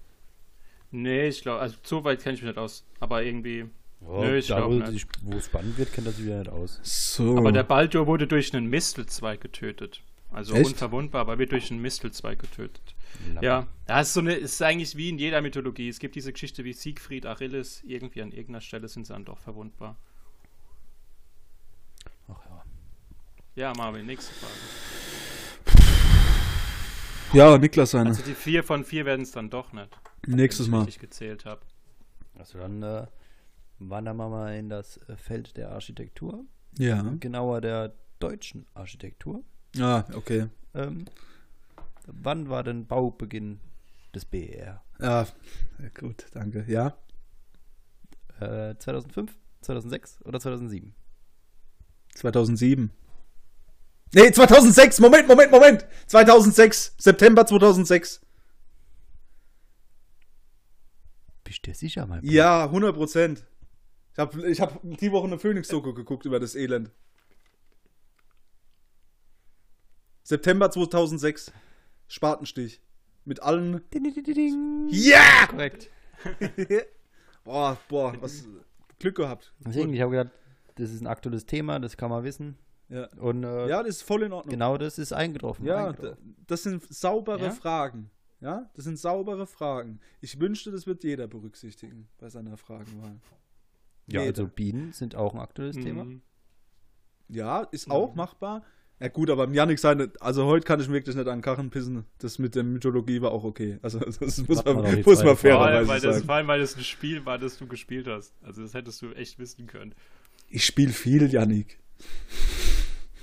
Nee, ich glaube, also so weit kenne ich mich nicht aus. Aber irgendwie. Nö, ich da, wo, nicht. wo es spannend wird, kennt er sich wieder nicht aus. so. Aber der Baldur wurde durch einen Mistelzweig getötet. Also Echt? unverwundbar, aber wird durch einen Mistelzweig getötet. Lappen. Ja, das ist so eine, ist eigentlich wie in jeder Mythologie. Es gibt diese Geschichte wie Siegfried, Achilles, irgendwie an irgendeiner Stelle sind sie dann doch verwundbar. Ach ja. Ja, Marvin, nächste Frage. ja, Niklas seine. Also die vier von vier werden es dann doch nicht. Nächstes wenn ich Mal. richtig gezählt habe. Also dann äh, wandern wir mal in das äh, Feld der Architektur. Ja. Genauer der deutschen Architektur. Ah, okay. Ähm, wann war denn Baubeginn des BER? Ja, gut, danke. Ja. Äh, 2005, 2006 oder 2007? 2007. Nee, 2006. Moment, Moment, Moment. 2006. September 2006. Bist du sicher, mein Ja, 100 Prozent. Ich habe ich hab die Woche eine Phoenix-Doku geguckt über das Elend. September 2006. Spatenstich. Mit allen. Ja! Korrekt. *laughs* boah, boah, was. Glück gehabt. Deswegen, ich habe gedacht, das ist ein aktuelles Thema, das kann man wissen. Ja. Und äh, ja, das ist voll in Ordnung. genau das ist eingetroffen. Ja, eingetroffen. das sind saubere Ja? Fragen. Ja, das sind saubere Fragen. Ich wünschte, das wird jeder berücksichtigen bei seiner Fragenwahl. Ja jeder. also Bienen sind auch ein aktuelles Thema. Mhm. Ja, ist auch machbar. Ja gut, aber im Yannick seine, also heute kann ich mir wirklich nicht an den Karren pissen. Das mit der Mythologie war auch okay. Also *laughs* das muss man, die muss man fairerweise weil das, sagen. vor allem, weil das ein Spiel war, das du gespielt hast. Also das hättest du echt wissen können. Ich spiele viel, Yannick.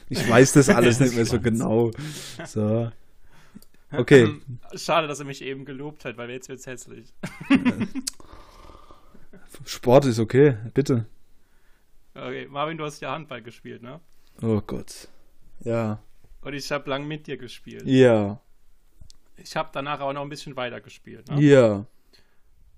Ich weiß das alles nicht mehr so *laughs* genau. So. *laughs* Okay. Schade, dass er mich eben gelobt hat, weil jetzt wird's hässlich. Sport ist okay, bitte. Okay, Marvin, du hast ja Handball gespielt, ne? Oh Gott. Ja. Und ich habe lang mit dir gespielt. Ja. Ich habe danach aber noch ein bisschen weiter gespielt. Ne? Ja.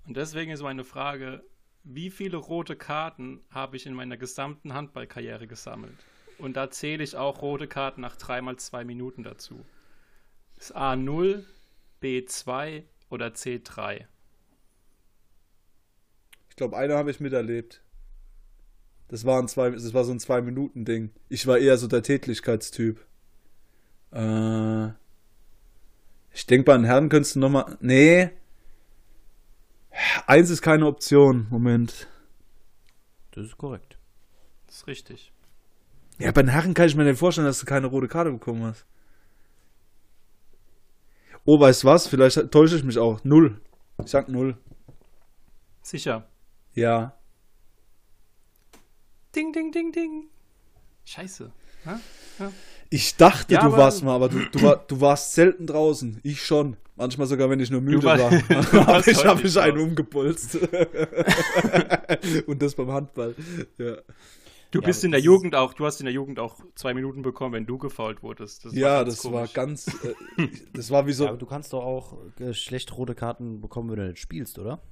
Und deswegen ist meine Frage, wie viele rote Karten habe ich in meiner gesamten Handballkarriere gesammelt? Und da zähle ich auch rote Karten nach dreimal zwei Minuten dazu. Ist A0, B2 oder C3? Ich glaube, eine habe ich miterlebt. Das war, ein zwei, das war so ein Zwei-Minuten-Ding. Ich war eher so der Tätlichkeitstyp. Äh, ich denke, bei den Herren könntest du nochmal. Nee. Eins ist keine Option. Moment. Das ist korrekt. Das ist richtig. Ja, bei den Herren kann ich mir nicht vorstellen, dass du keine rote Karte bekommen hast. Oh, weißt du was? Vielleicht täusche ich mich auch. Null. Ich sag null. Sicher. Ja. Ding, ding, ding, ding. Scheiße. Hä? Ich dachte, Ja, du warst mal, aber du, du, war, du warst selten draußen. Ich schon. Manchmal sogar, wenn ich nur müde war- *laughs* war. warst ich habe häufig mich einen umgepolst. *laughs* Und das beim Handball. Ja, Du Ja, bist in der Jugend auch, du hast in der Jugend auch zwei Minuten bekommen, wenn du gefault wurdest. Das ja ganz das war komisch. ganz. Äh, *laughs* das war wie so. Ja, aber du kannst doch auch äh, schlecht rote Karten bekommen, wenn du nicht spielst, oder?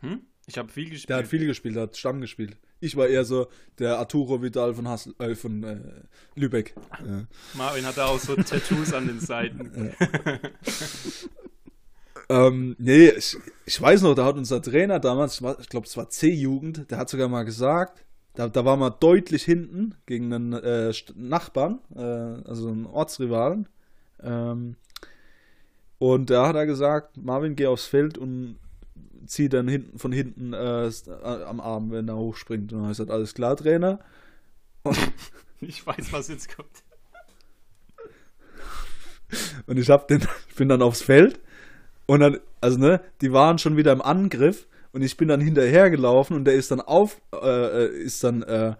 Hm? Ich habe viel gespielt. Der hat viel gespielt, der hat Stamm gespielt. Ich war eher so der Arturo Vidal von, Hassel, äh, von äh, Lübeck. Ja. Marvin hatte auch so Tattoos an den Seiten. *laughs* Ähm, nee, ich, ich weiß noch, da hat unser Trainer damals, ich, glaube, es war C-Jugend, der hat sogar mal gesagt, da, da war mal deutlich hinten gegen einen äh, Nachbarn, äh, also einen Ortsrivalen. Ähm, und da hat er gesagt, Marvin, geh aufs Feld und zieh dann hinten von hinten äh, äh, am Arm, wenn er hochspringt. Und dann ich gesagt, alles klar, Trainer. *laughs* Ich weiß, was jetzt kommt. Und ich hab den, *laughs* ich bin dann aufs Feld und dann, also ne, die waren schon wieder im Angriff und ich bin dann hinterhergelaufen und der ist dann auf, äh, äh, ist dann äh,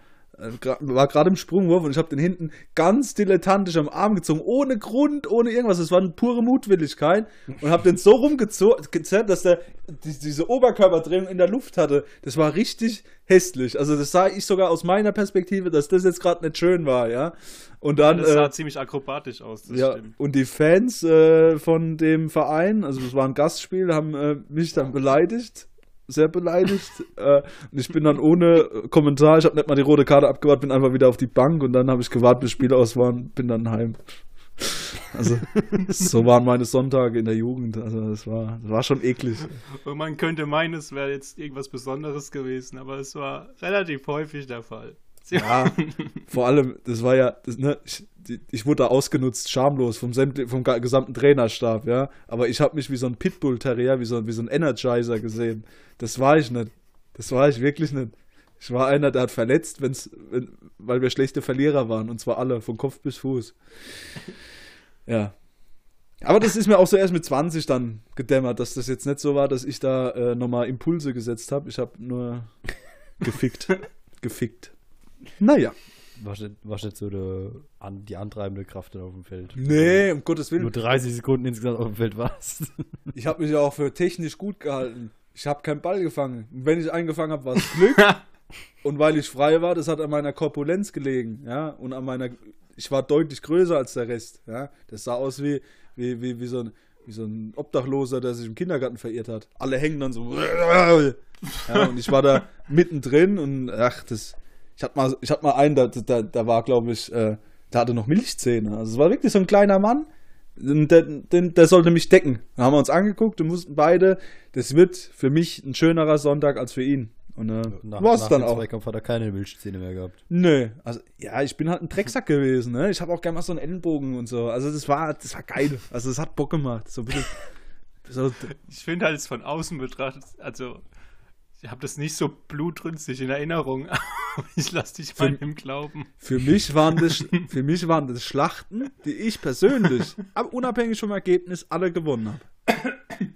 war gerade im Sprungwurf und ich habe den hinten ganz dilettantisch am Arm gezogen, ohne Grund, ohne irgendwas. Es war eine pure Mutwilligkeit und habe den so rumgezerrt, dass der die, diese Oberkörperdrehung in der Luft hatte. Das war richtig hässlich. Also das sah ich sogar aus meiner Perspektive, dass das jetzt gerade nicht schön war, ja. Und dann das sah äh, ziemlich akrobatisch aus, das ja, stimmt. und die Fans äh, von dem Verein, also es war ein Gastspiel, haben äh, mich dann beleidigt, sehr beleidigt. *laughs* äh, und ich bin dann ohne Kommentar, ich habe nicht mal die rote Karte abgewartet, bin einfach wieder auf die Bank und dann habe ich gewartet, bis Spiele aus waren, bin dann heim. Also *laughs* so waren meine Sonntage in der Jugend. Also das war, das war schon eklig. Und man könnte meinen, es wäre jetzt irgendwas Besonderes gewesen, aber es war relativ häufig der Fall. Ja, vor allem, das war ja, das, ne, ich, die- ich wurde da ausgenutzt, schamlos vom, vom gesamten Trainerstab, ja. Aber ich habe mich wie so ein Pitbull-Terrier, wie so, wie so ein Energizer gesehen. Das war ich nicht. Das war ich wirklich nicht. Ich war einer, der hat verletzt, wenn's, wenn, weil wir schlechte Verlierer waren. Und zwar alle, von Kopf bis Fuß. Ja. Aber das ist mir auch so erst mit 20 dann gedämmert, dass das jetzt nicht so war, dass ich da äh, nochmal Impulse gesetzt habe. Ich habe nur *laughs* gefickt. gefickt. Naja. War nicht, war nicht so der, an, die antreibende Kraft auf dem Feld. Nee, um Gottes Willen. Nur 30 Sekunden insgesamt auf dem Feld warst. *laughs* Ich habe mich ja auch für technisch gut gehalten. Ich habe keinen Ball gefangen. Und wenn ich einen gefangen habe, war es Glück. *laughs* und weil ich frei war, das hat an meiner Korpulenz gelegen. Ja, und an meiner. Ich war deutlich größer als der Rest. Ja, das sah aus wie, wie, wie, wie, so, ein, wie so ein Obdachloser, der sich im Kindergarten verirrt hat. Alle hängen dann so. *laughs* Ja, und ich war da mittendrin und ach, das. Ich hatte mal, ich hatte mal einen, da, da, da war, glaube ich, äh, der hatte noch Milchzähne. Also es war wirklich so ein kleiner Mann. Der, der, der sollte mich decken. Da haben wir uns angeguckt und mussten beide, das wird für mich ein schönerer Sonntag als für ihn. Und äh, Nach, war es dann dem auch. Zweikampf hat er keine Milchzähne mehr gehabt. Nö, also ja, ich bin halt ein Drecksack gewesen, ne? Ich habe auch gerne mal so einen Ellenbogen und so. Also das war, das war geil. Also es hat Bock gemacht. So ein bisschen, *laughs* so, Ich finde halt es von außen betrachtet, also ich habe das nicht so blutrünstig in Erinnerung, *laughs* aber ich lasse dich mal im Glauben. für mich waren das, *laughs* für mich waren das Schlachten, die ich persönlich, aber unabhängig vom Ergebnis, alle gewonnen habe. *coughs*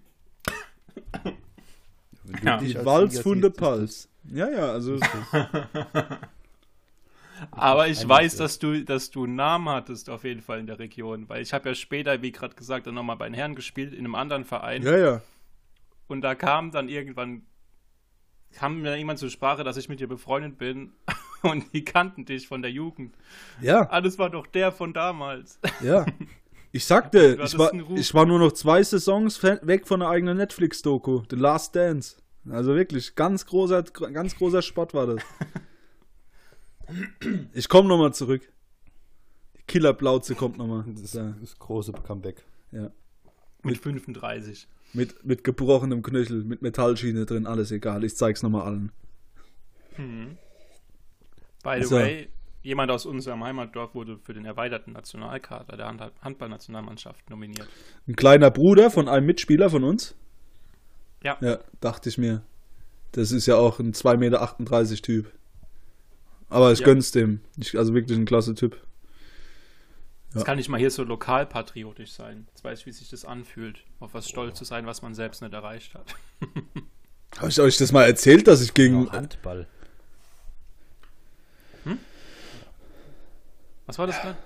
Ja. Die Sieger siehst, Pals. Ja, ja, also *laughs* Aber ich weiß, dass du, dass du einen Namen hattest auf jeden Fall in der Region, weil ich habe ja später, wie gerade gesagt, dann nochmal bei den Herren gespielt in einem anderen Verein ja, ja. und da kam dann irgendwann kam mir jemand zur Sprache, dass ich mit dir befreundet bin *laughs* und die kannten dich von der Jugend. Ja, Ah, das war doch der von damals. ja. *laughs* Ich sagte, ich war, ich war nur noch zwei Saisons weg von der eigenen Netflix-Doku, The Last Dance. Also wirklich, ganz großer, ganz großer Spott war das. *laughs* Ich komme nochmal zurück. Die Killerblauze kommt nochmal. Das, das große Comeback. ja. Mit 35. Mit, mit gebrochenem Knöchel, mit Metallschiene drin, alles egal. Ich zeig's nochmal allen. Mhm. By the So. way, jemand aus unserem Heimatdorf wurde für den erweiterten Nationalkader der Hand Handballnationalmannschaft nominiert. Ein kleiner Bruder von einem Mitspieler von uns. Ja. Ja, dachte ich mir. Das ist ja auch ein 2,38 Meter Typ. Aber ich Ja. gönn's dem. Ich, also wirklich ein klasse Typ. Das Ja. kann nicht mal hier so lokalpatriotisch sein. Jetzt weiß ich, wie sich das anfühlt, auf was stolz zu sein, was man selbst nicht erreicht hat. *laughs* Habe ich euch das mal erzählt, dass ich gegen. Handball. Was war das gerade?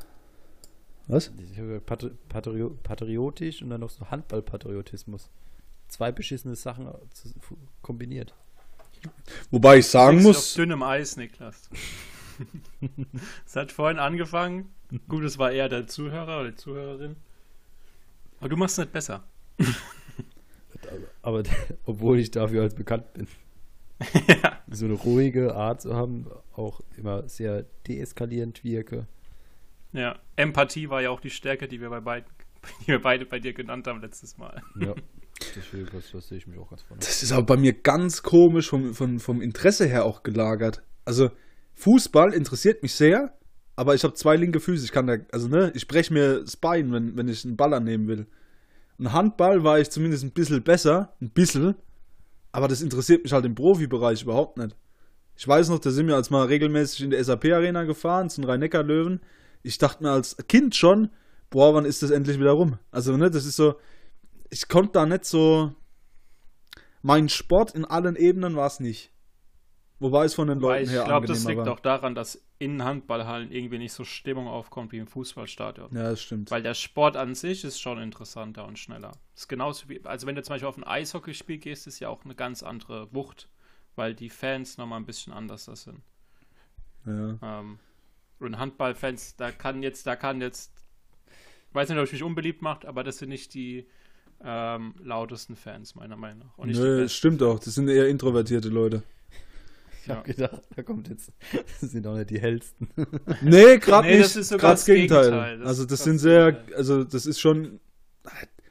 Was? Ich habe patri patrio patriotisch und dann noch so Handballpatriotismus. Zwei beschissene Sachen kombiniert. Wobei ich sagen muss. auf dünnem Eis, Niklas. *laughs* Es hat vorhin angefangen. Gut, es war eher der Zuhörer oder die Zuhörerin. Aber du machst es nicht besser. *laughs* Aber obwohl ich dafür als bekannt bin. *laughs* ja. So eine ruhige Art zu haben, auch immer sehr deeskalierend wirke. ja. Empathie war ja auch die Stärke, die wir bei beiden, die wir beide bei dir genannt haben letztes Mal. Ja. Deswegen, das, das sehe ich mich auch ganz vorne. Das ist aber bei mir ganz komisch vom, vom, vom Interesse her auch gelagert. Also, Fußball interessiert mich sehr, aber ich habe zwei linke Füße. Ich kann da, also ne, ich breche mir das Bein, wenn, wenn ich einen Ball annehmen will. Und Handball war ich zumindest ein bisschen besser, ein bisschen, aber das interessiert mich halt im Profibereich überhaupt nicht. Ich weiß noch, da sind wir als mal regelmäßig in der SAP-Arena gefahren, zu den Rhein-Neckar-Löwen. Ich dachte mir als Kind schon, boah, wann ist das endlich wieder rum? Also, ne, das ist so, ich konnte da nicht so, mein Sport in allen Ebenen war es nicht. Wobei es von den Leuten ich her glaube, das liegt war. auch daran, dass in Handballhallen irgendwie nicht so Stimmung aufkommt wie im Fußballstadion. Ja, das stimmt. Weil der Sport an sich ist schon interessanter und schneller. Das ist genauso wie, also wenn du zum Beispiel auf ein Eishockeyspiel gehst, ist ja auch eine ganz andere Wucht, weil die Fans nochmal ein bisschen anders das sind. ja. Ähm, und Handballfans, da kann jetzt, da kann jetzt, ich weiß nicht, ob ich mich unbeliebt macht, aber das sind nicht die ähm, lautesten Fans, meiner Meinung nach. Und Nö, stimmt auch. Das sind eher introvertierte Leute. Ich Ja. hab gedacht, da kommt jetzt. *laughs* Das sind auch nicht die hellsten. *laughs* Nee, gerade Nee, nicht. das ist sogar Grad das Gegenteil. Das also das das sind sehr, Gegenteil. also das ist schon,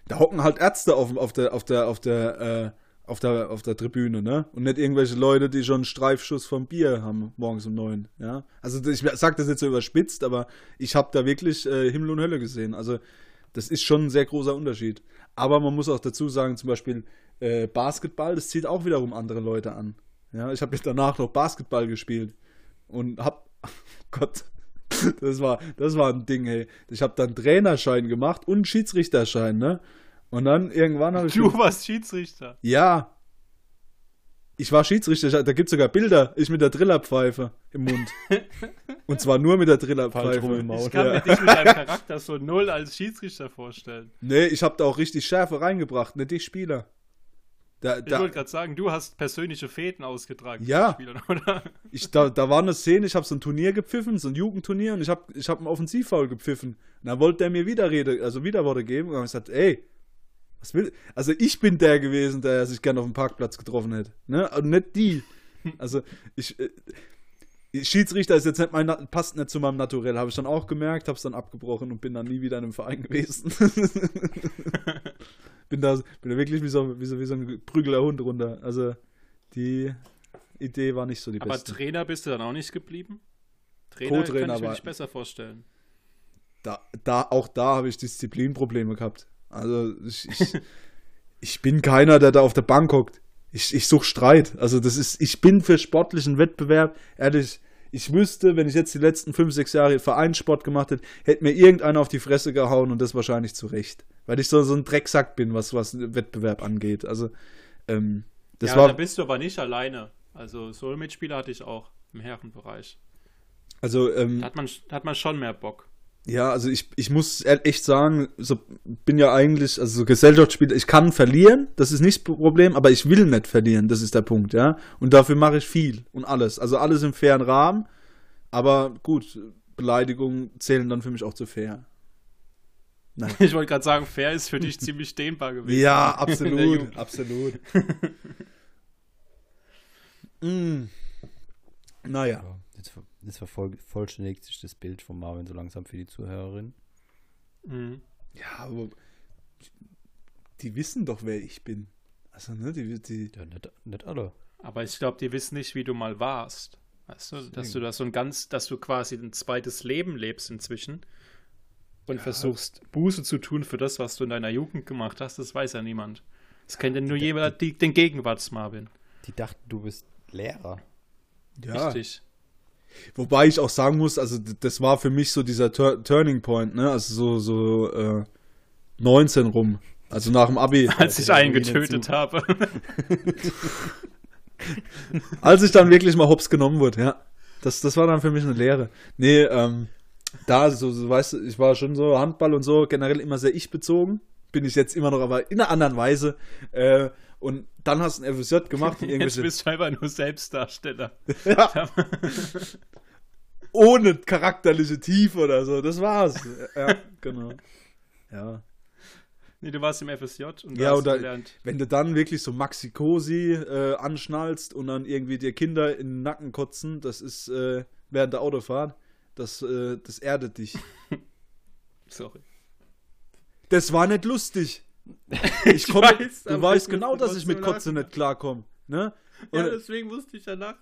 da hocken halt Ärzte auf, auf der, auf der, auf der, äh, auf der, auf der Tribüne, ne? Und nicht irgendwelche Leute, die schon einen Streifschuss vom Bier haben morgens um neun, ja? Also ich sag das jetzt so überspitzt, aber ich habe da wirklich äh, Himmel und Hölle gesehen. Also das ist schon ein sehr großer Unterschied. Aber man muss auch dazu sagen, zum Beispiel äh, Basketball, das zieht auch wiederum andere Leute an. Ja, ich habe jetzt danach noch Basketball gespielt und hab, *laughs* Gott, das war, das war ein Ding, hey. Ich habe dann Trainerschein gemacht und Schiedsrichterschein, ne? Und dann irgendwann habe ich. Du warst Schiedsrichter. Ja. Ich war Schiedsrichter, da gibt es sogar Bilder. Ich mit der Trillerpfeife im Mund. *laughs* Und zwar nur mit der rum im. Maul. Ich kann Ja. mir dich mit deinem *laughs* Charakter so null als Schiedsrichter vorstellen. Nee, ich habe da auch richtig Schärfe reingebracht, nicht die Spieler. Da, Ich da, wollte gerade sagen, du hast persönliche Fäden ausgetragen. Ja. Spielern, oder? ich, da, da war eine Szene, ich habe so ein Turnier gepfiffen, so ein Jugendturnier, und ich habe ich hab einen Offensivfoul gepfiffen. Und dann wollte der mir Widerrede, also Widerworte geben, und dann habe ich gesagt, ey, was will, also ich bin der gewesen, der sich gerne auf dem Parkplatz getroffen hätte, ne, und nicht die. Also, ich, äh, Schiedsrichter ist jetzt nicht mein, passt nicht zu meinem Naturell, habe ich dann auch gemerkt, habe es dann abgebrochen und bin dann nie wieder in einem Verein gewesen. *laughs* bin da, bin da wirklich wie so, wie so, wie so ein prügeler Hund runter. Also, die Idee war nicht so die Aber beste. Trainer bist du dann auch nicht geblieben? Trainer Co-Trainer kann ich mir nicht besser vorstellen. da, da, auch da habe ich Disziplinprobleme gehabt. Also ich, ich, *laughs* ich bin keiner, der da auf der Bank hockt. Ich, ich suche Streit. Also das ist, ich bin für sportlichen Wettbewerb, ehrlich, ich wüsste, wenn ich jetzt die letzten fünf, sechs Jahre Vereinssport gemacht hätte, hätte mir irgendeiner auf die Fresse gehauen und das wahrscheinlich zu Recht. Weil ich so, so ein Drecksack bin, was, was Wettbewerb angeht. Also ähm, das ja, war. da bist du aber nicht alleine. Also so Mitspieler hatte ich auch im Herrenbereich. Also ähm, Da hat man, da hat man schon mehr Bock. Ja, also ich, ich muss echt sagen, so bin ja eigentlich, also so Gesellschaftsspieler, ich kann verlieren, das ist nicht das Problem, aber ich will nicht verlieren, das ist der Punkt, ja. Und dafür mache ich viel und alles. Also alles im fairen Rahmen, aber gut, Beleidigungen zählen dann für mich auch zu fair. Nein. Ich wollte gerade sagen, fair ist für dich *laughs* ziemlich dehnbar gewesen. Ja, absolut, absolut. *laughs* mm. Naja. Ja, jetzt, ver- jetzt vervoll- vollständigt sich das Bild von Marvin so langsam für die Zuhörerin. Mhm. Ja, aber die wissen doch, wer ich bin. Also, ne, die, die, Ja, nicht, nicht alle. Aber ich glaube, die wissen nicht, wie du mal warst. Weißt du, dass du das so ein ganz, dass du quasi ein zweites Leben lebst inzwischen und versuchst, Buße zu tun für das, was du in deiner Jugend gemacht hast, das weiß ja niemand. Das kennt ja nur jemand, die, den Gegenwarts-Marvin. Die dachten, du bist Lehrer. ja. Richtig. Wobei ich auch sagen muss, also das war für mich so dieser Tur Turning Point, ne? Also so, so äh, 19 rum. Also nach dem Abi. *laughs* Als ich einen getötet habe. *laughs* Als ich dann wirklich mal hops genommen wurde, ja. Das, das war dann für mich eine Lehre. Nee, ähm, da, so, so, weißt du, ich war schon so Handball und so, generell immer sehr ich-bezogen. Bin ich jetzt immer noch, aber in einer anderen Weise. Äh, und dann hast du ein FSJ gemacht und Jetzt bist du einfach nur Selbstdarsteller. ja, *laughs* ohne charakterliche Tiefe oder so. Das war's. Ja, genau. Ja. Nee, du warst im FSJ und Ja, hast oder- gelernt. Wenn du dann wirklich so Maxi Cosi äh, anschnallst und dann irgendwie dir Kinder in den Nacken kotzen, das ist äh, während der Autofahrt, das, äh, das erdet dich. *laughs* Sorry. Das war nicht lustig. *laughs* Ich komme, weiß, du weißt ich genau, dass ich mit Kotze lachen. nicht klarkomme. Ne? Ja, Und deswegen musste ich ja lachen.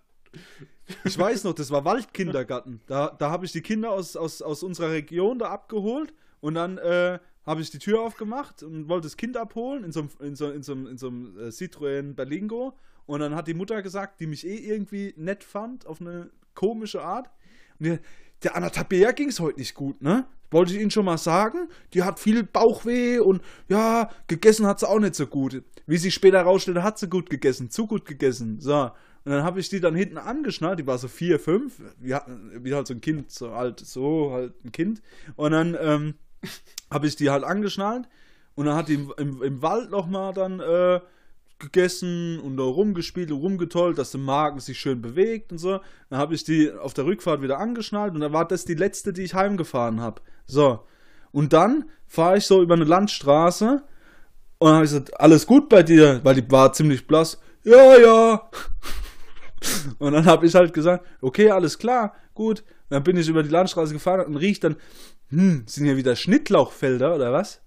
ich weiß noch, das war Waldkindergarten. Da, da habe ich die Kinder aus, aus, aus unserer Region da abgeholt und dann äh, habe ich die Tür aufgemacht und wollte das Kind abholen in so einem, in so, in so, in so äh, Citroën Berlingo. Und dann hat die Mutter gesagt, die mich eh irgendwie nett fand, auf eine komische Art. Und der, der Anna Tabea ging es heute nicht gut, ne? Wollte ich Ihnen schon mal sagen. Die hat viel Bauchweh und ja, gegessen hat sie auch nicht so gut. Wie sich später rausstellte, hat sie gut gegessen, zu gut gegessen. So. Und dann habe ich die dann hinten angeschnallt, die war so vier, fünf, wie, wie halt so ein Kind, so alt, so halt ein Kind. Und dann ähm, *laughs* habe ich die halt angeschnallt und dann hat die im, im, im Wald nochmal dann äh, gegessen und da rumgespielt und rumgetollt, dass der Magen sich schön bewegt und so. Dann habe ich die auf der Rückfahrt wieder angeschnallt und dann war das die letzte, die ich heimgefahren habe. So. Und dann fahre ich so über eine Landstraße und habe ich gesagt, alles gut bei dir? Weil die war ziemlich blass. Ja, ja. *laughs* Und dann habe ich halt gesagt, okay, alles klar, gut. Und dann bin ich über die Landstraße gefahren und riecht dann, hm, sind hier wieder Schnittlauchfelder oder was?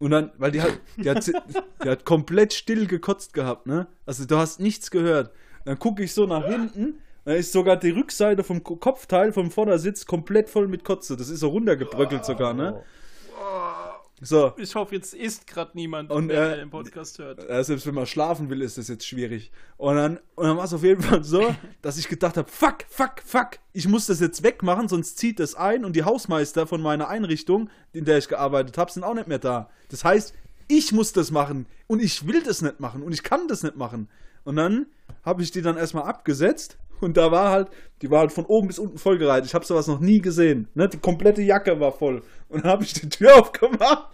Und dann, weil die hat, die hat, die hat komplett still gekotzt gehabt, ne? Also du hast nichts gehört. Dann gucke ich so nach hinten, dann ist sogar die Rückseite vom Ko- Kopfteil vom Vordersitz komplett voll mit Kotze. Das ist so runtergebröckelt sogar, ne? So, Ich hoffe, jetzt ist gerade niemand, Und, der äh, den Podcast hört. äh, selbst wenn man schlafen will, ist das jetzt schwierig. Und dann, und dann war es auf jeden Fall so, *laughs* dass ich gedacht habe, fuck, fuck, fuck, ich muss das jetzt wegmachen, sonst zieht das ein und die Hausmeister von meiner Einrichtung, in der ich gearbeitet habe, sind auch nicht mehr da. Das heißt, ich muss das machen und ich will das nicht machen und ich kann das nicht machen. Und dann habe ich die dann erstmal abgesetzt und da war halt, die war halt von oben bis unten vollgereiht. Ich habe sowas noch nie gesehen. Ne? Die komplette Jacke war voll. Und dann habe ich die Tür *laughs* aufgemacht.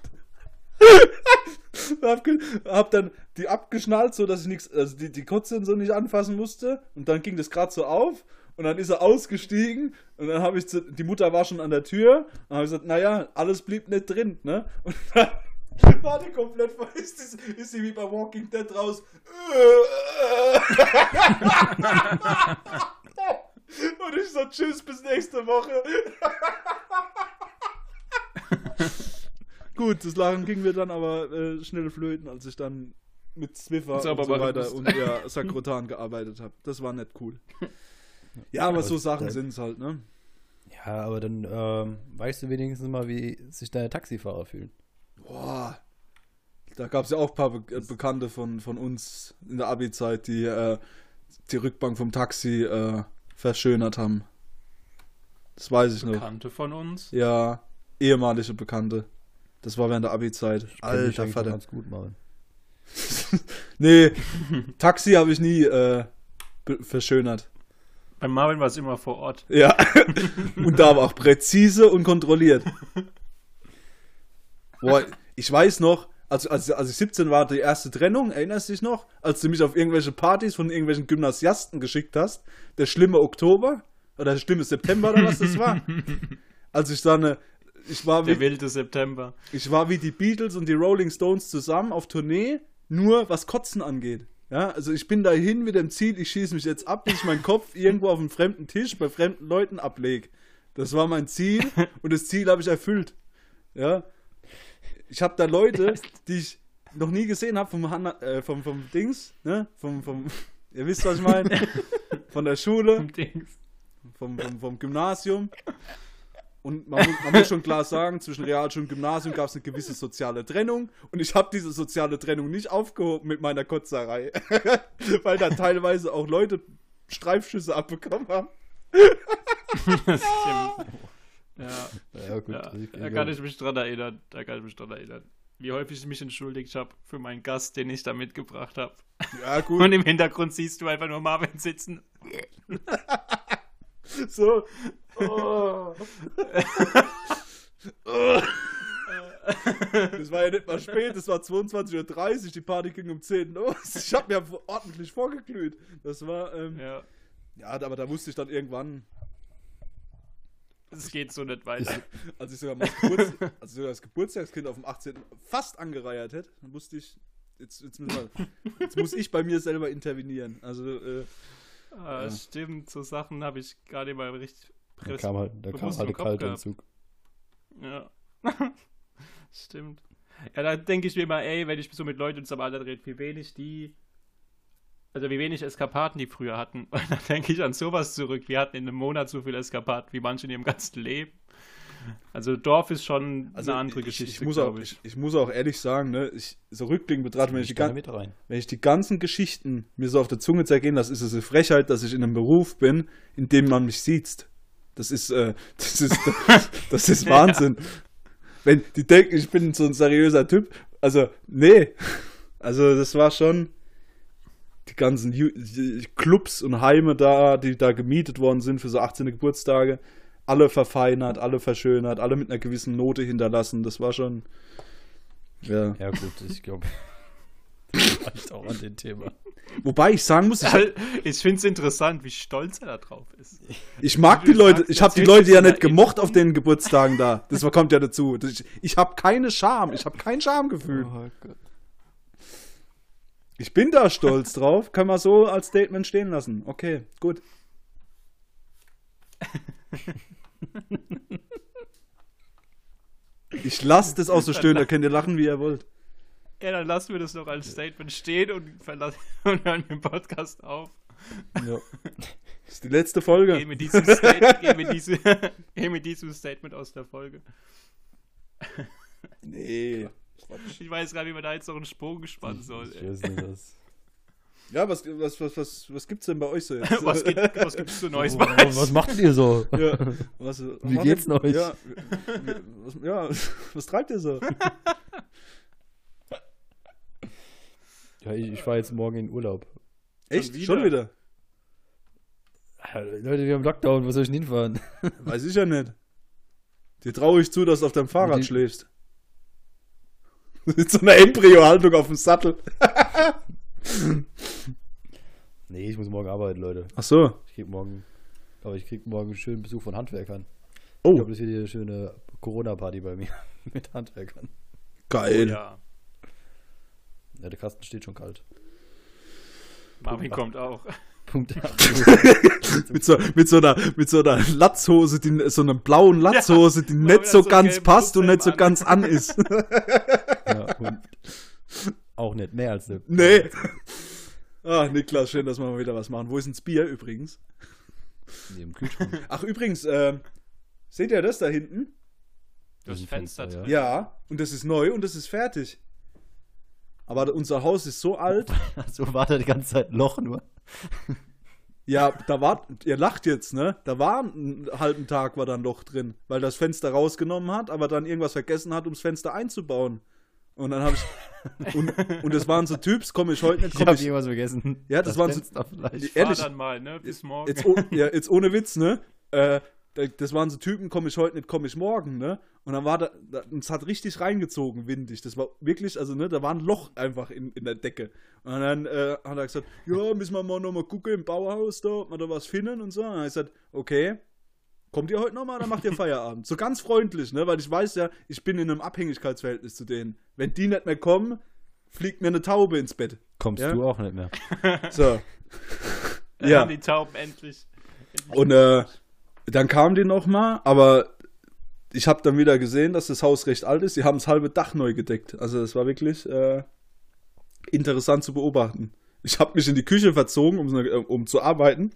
*laughs* hab, hab dann die abgeschnallt, so dass ich nichts, also die, die Kotze und so nicht anfassen musste. Und dann ging das gerade so auf. Und dann ist er ausgestiegen. Und dann habe ich, zu, die Mutter war schon an der Tür. Und habe ich gesagt, naja, alles blieb nicht drin, ne? Und dann war die komplett *laughs* voll. Ist, ist, ist sie wie bei Walking Dead raus. *laughs* Und ich so, tschüss, bis nächste Woche. *laughs* Gut, das Lachen ging mir dann aber äh, schnell flöten, als ich dann mit Zwiffer und so weiter und ja, Sakrotan gearbeitet habe. Das war nicht cool. Ja, aber so Sachen sind es halt, ne? Ja, aber dann ähm, weißt du wenigstens mal, wie sich deine Taxifahrer fühlen. Boah. Da gab es ja auch ein paar Be äh, Bekannte von, von uns in der Abi-Zeit, die äh, die Rückbank vom Taxi äh, verschönert haben. Das weiß ich noch. Bekannte von uns. Ja, ehemalige Bekannte. Das war während der Abi-Zeit. Alter Vater. ganz gut mal. *laughs* Nee, Taxi habe ich nie äh, verschönert. Bei Marvin war es immer vor Ort. Ja. *laughs* und da aber auch präzise und kontrolliert. *laughs* Boah, ich weiß noch, als, als, als ich 17 war, die erste Trennung, erinnerst du dich noch? Als du mich auf irgendwelche Partys von irgendwelchen Gymnasiasten geschickt hast, der schlimme Oktober oder der schlimme September oder was das war. *laughs* Als ich dann, äh, ich war Der wie, wilde September. ich war wie die Beatles und die Rolling Stones zusammen auf Tournee, nur was Kotzen angeht. Ja, also ich bin dahin mit dem Ziel, ich schieße mich jetzt ab, bis ich meinen Kopf *laughs* irgendwo auf einem fremden Tisch bei fremden Leuten ablege. Das war mein Ziel *laughs* und das Ziel habe ich erfüllt. Ja. Ich habe da Leute, die ich noch nie gesehen habe vom, Hanna- äh, vom, vom Dings, ne? Vom, vom, *laughs* ihr wisst, was ich meine? Von der Schule, Dings. vom, vom, vom Gymnasium. Und man muss, man muss schon klar sagen, zwischen Realschule und Gymnasium gab es eine gewisse soziale Trennung. Und ich habe diese soziale Trennung nicht aufgehoben mit meiner Kotzerei. *laughs* Weil da teilweise auch Leute Streifschüsse abbekommen haben. *laughs* Das stimmt. Ja, *laughs* Ja, gut. ja, ich- da kann ich mich dran erinnern. Da kann ich mich dran erinnern. Wie häufig ich mich entschuldigt habe für meinen Gast, den ich da mitgebracht habe. Ja, gut. Und im Hintergrund siehst du einfach nur Marvin sitzen. *laughs* So. Oh. *laughs* Das war ja nicht mal spät, es war 22.30 Uhr, die Party ging um 10 los. Ich habe mir ordentlich vorgeglüht. Das war, ähm, Ja, ja, aber da wusste ich dann irgendwann, es geht so nicht weiter. als ich sogar, mal das, Geburts als ich sogar das Geburtstagskind auf dem 18. fast angereiert hätte, dann wusste ich, jetzt, jetzt, wir, jetzt muss ich bei mir selber intervenieren. Also, äh, Ah, Ja. Stimmt, so Sachen habe ich gerade mal richtig Da kam halt, da kam halt im der Kopf kalte gehabt. Entzug. Ja. *laughs* Stimmt. Ja, da denke ich mir immer, ey, wenn ich so mit Leuten zusammen rede, wie wenig die, also wie wenig Eskapaden die früher hatten. *laughs* Und dann denke ich an sowas zurück. Wir hatten in einem Monat so viele Eskapaden wie manche in ihrem ganzen Leben. Also Dorf ist schon also eine andere ich, Geschichte, ich, muss auch, glaub ich, ich muss auch ehrlich sagen, ne, ich, so rückblickend betrachtet, wenn ich, die, gan- mit rein. wenn ich die ganzen Geschichten mir so auf der Zunge zergehen lasse, ist es eine Frechheit, dass ich in einem Beruf bin, in dem man mich sieht. Das ist, äh, *laughs* das ist, das ist *laughs* Wahnsinn. Wenn die denken, ich bin so ein seriöser Typ, also, nee. Also, das war schon, die, ganzen Clubs und Heime da, die da gemietet worden sind für so 18. Geburtstage, alle verfeinert, alle verschönert, alle mit einer gewissen Note hinterlassen. Das war schon. Ja. Ja, gut, ich glaube. reicht *laughs* auch an dem Thema. Wobei ich sagen muss, ich, Ich finde es interessant, wie stolz er da drauf ist. ich mag die Leute, sagst, ich habe die Leute ja nicht gemocht auf den Geburtstagen da. Das kommt ja dazu. Ich, ich habe keine Scham, ich habe kein Schamgefühl. Oh Gott. Ich bin da stolz drauf, kann man so als Statement stehen lassen. Okay, gut. Ich lasse das auch so stehen, da könnt ihr lachen, wie ihr wollt. Ja, dann lassen wir das noch als Statement stehen und, verlassen, *laughs* und hören den Podcast auf. Ja. Das ist die letzte Folge. Gehen mit diesem, State, gehen mit diesem, *laughs* gehen mit diesem Statement aus der Folge. Nee. Ich weiß gar nicht, wie man da jetzt noch einen Sprung gespannt soll. Ich weiß nicht, was. Ja, was, was, was, was, was gibt's denn bei euch so jetzt? *laughs* Was, gibt, was gibt's für Neues Oh, bei euch? was macht ihr so? Ja, was, *laughs* Wie geht's denn euch? Ja, was, ja, *laughs* was treibt ihr so? Ja, ich, ich fahre jetzt morgen in Urlaub. Echt? wieder? Schon wieder? Leute, wir haben Lockdown, wo soll ich denn hinfahren? Weiß ich ja nicht. Dir traue ich zu, dass du auf deinem Fahrrad Die- schläfst. *laughs* Mit so einer Embryo-Haltung auf dem Sattel. *laughs* Nee, ich muss morgen arbeiten, Leute. Ach so. Ich krieg morgen, aber ich krieg morgen einen schönen Besuch von Handwerkern. Ich Oh, glaube, das wird hier eine schöne Corona-Party bei mir *laughs* mit Handwerkern. geil. Ja, Ja, der Kasten steht schon kalt. Marvin kommt auch. Punkt 8. *laughs* Mit, so, mit, so einer, mit so einer Latzhose, die, so einer blauen Latzhose, die Mal nicht so so ganz passt und nicht so Schutzhelm ganz an ist. *laughs* ja, und auch nicht mehr als eine. nee. Ah, Niklas, schön, dass wir mal wieder was machen. Wo ist denn das Bier übrigens? Im Kühlschrank. Ach, übrigens, ähm, seht ihr das da hinten? Das Fenster Fenster, drin. Ja, und das ist neu und das ist fertig. Aber unser Haus ist so alt. *laughs* So war da die ganze Zeit ein Loch nur. Ja, da war, ihr lacht jetzt, ne? Da war einen halben Tag war da ein Loch drin, weil das Fenster rausgenommen hat, aber dann irgendwas vergessen hat, ums Fenster einzubauen. Und dann habe ich, *laughs* und, und das waren so Typs, komme ich heute nicht, Ich komm habe ich, irgendwas vergessen. Ja, das waren so- vielleicht. Fahr ehrlich, dann mal, ne? Bis morgen. jetzt, oh, ja, jetzt ohne Witz, ne? Äh, das waren so Typen, komme ich heute nicht, komme ich morgen, ne? Und dann war da, es hat richtig reingezogen, windig. Das war wirklich, also ne, da war ein Loch einfach in, in der Decke. Und dann äh, hat er gesagt, ja, müssen wir mal nochmal gucken im Bauhaus da, ob wir da was finden und so. Und dann habe ich gesagt, okay, kommt ihr heute nochmal, dann macht ihr *laughs* Feierabend. So ganz freundlich, ne? Weil ich weiß ja, ich bin in einem Abhängigkeitsverhältnis zu denen. Wenn die nicht mehr kommen, fliegt mir eine Taube ins Bett. Kommst Ja? du auch nicht mehr. So. Dann *laughs* ja. haben die Tauben endlich. endlich Und äh, dann kam die nochmal, aber ich habe dann wieder gesehen, dass das Haus recht alt ist. Sie haben das halbe Dach neu gedeckt. Also es war wirklich äh, interessant zu beobachten. Ich habe mich in die Küche verzogen, um, äh, um zu arbeiten,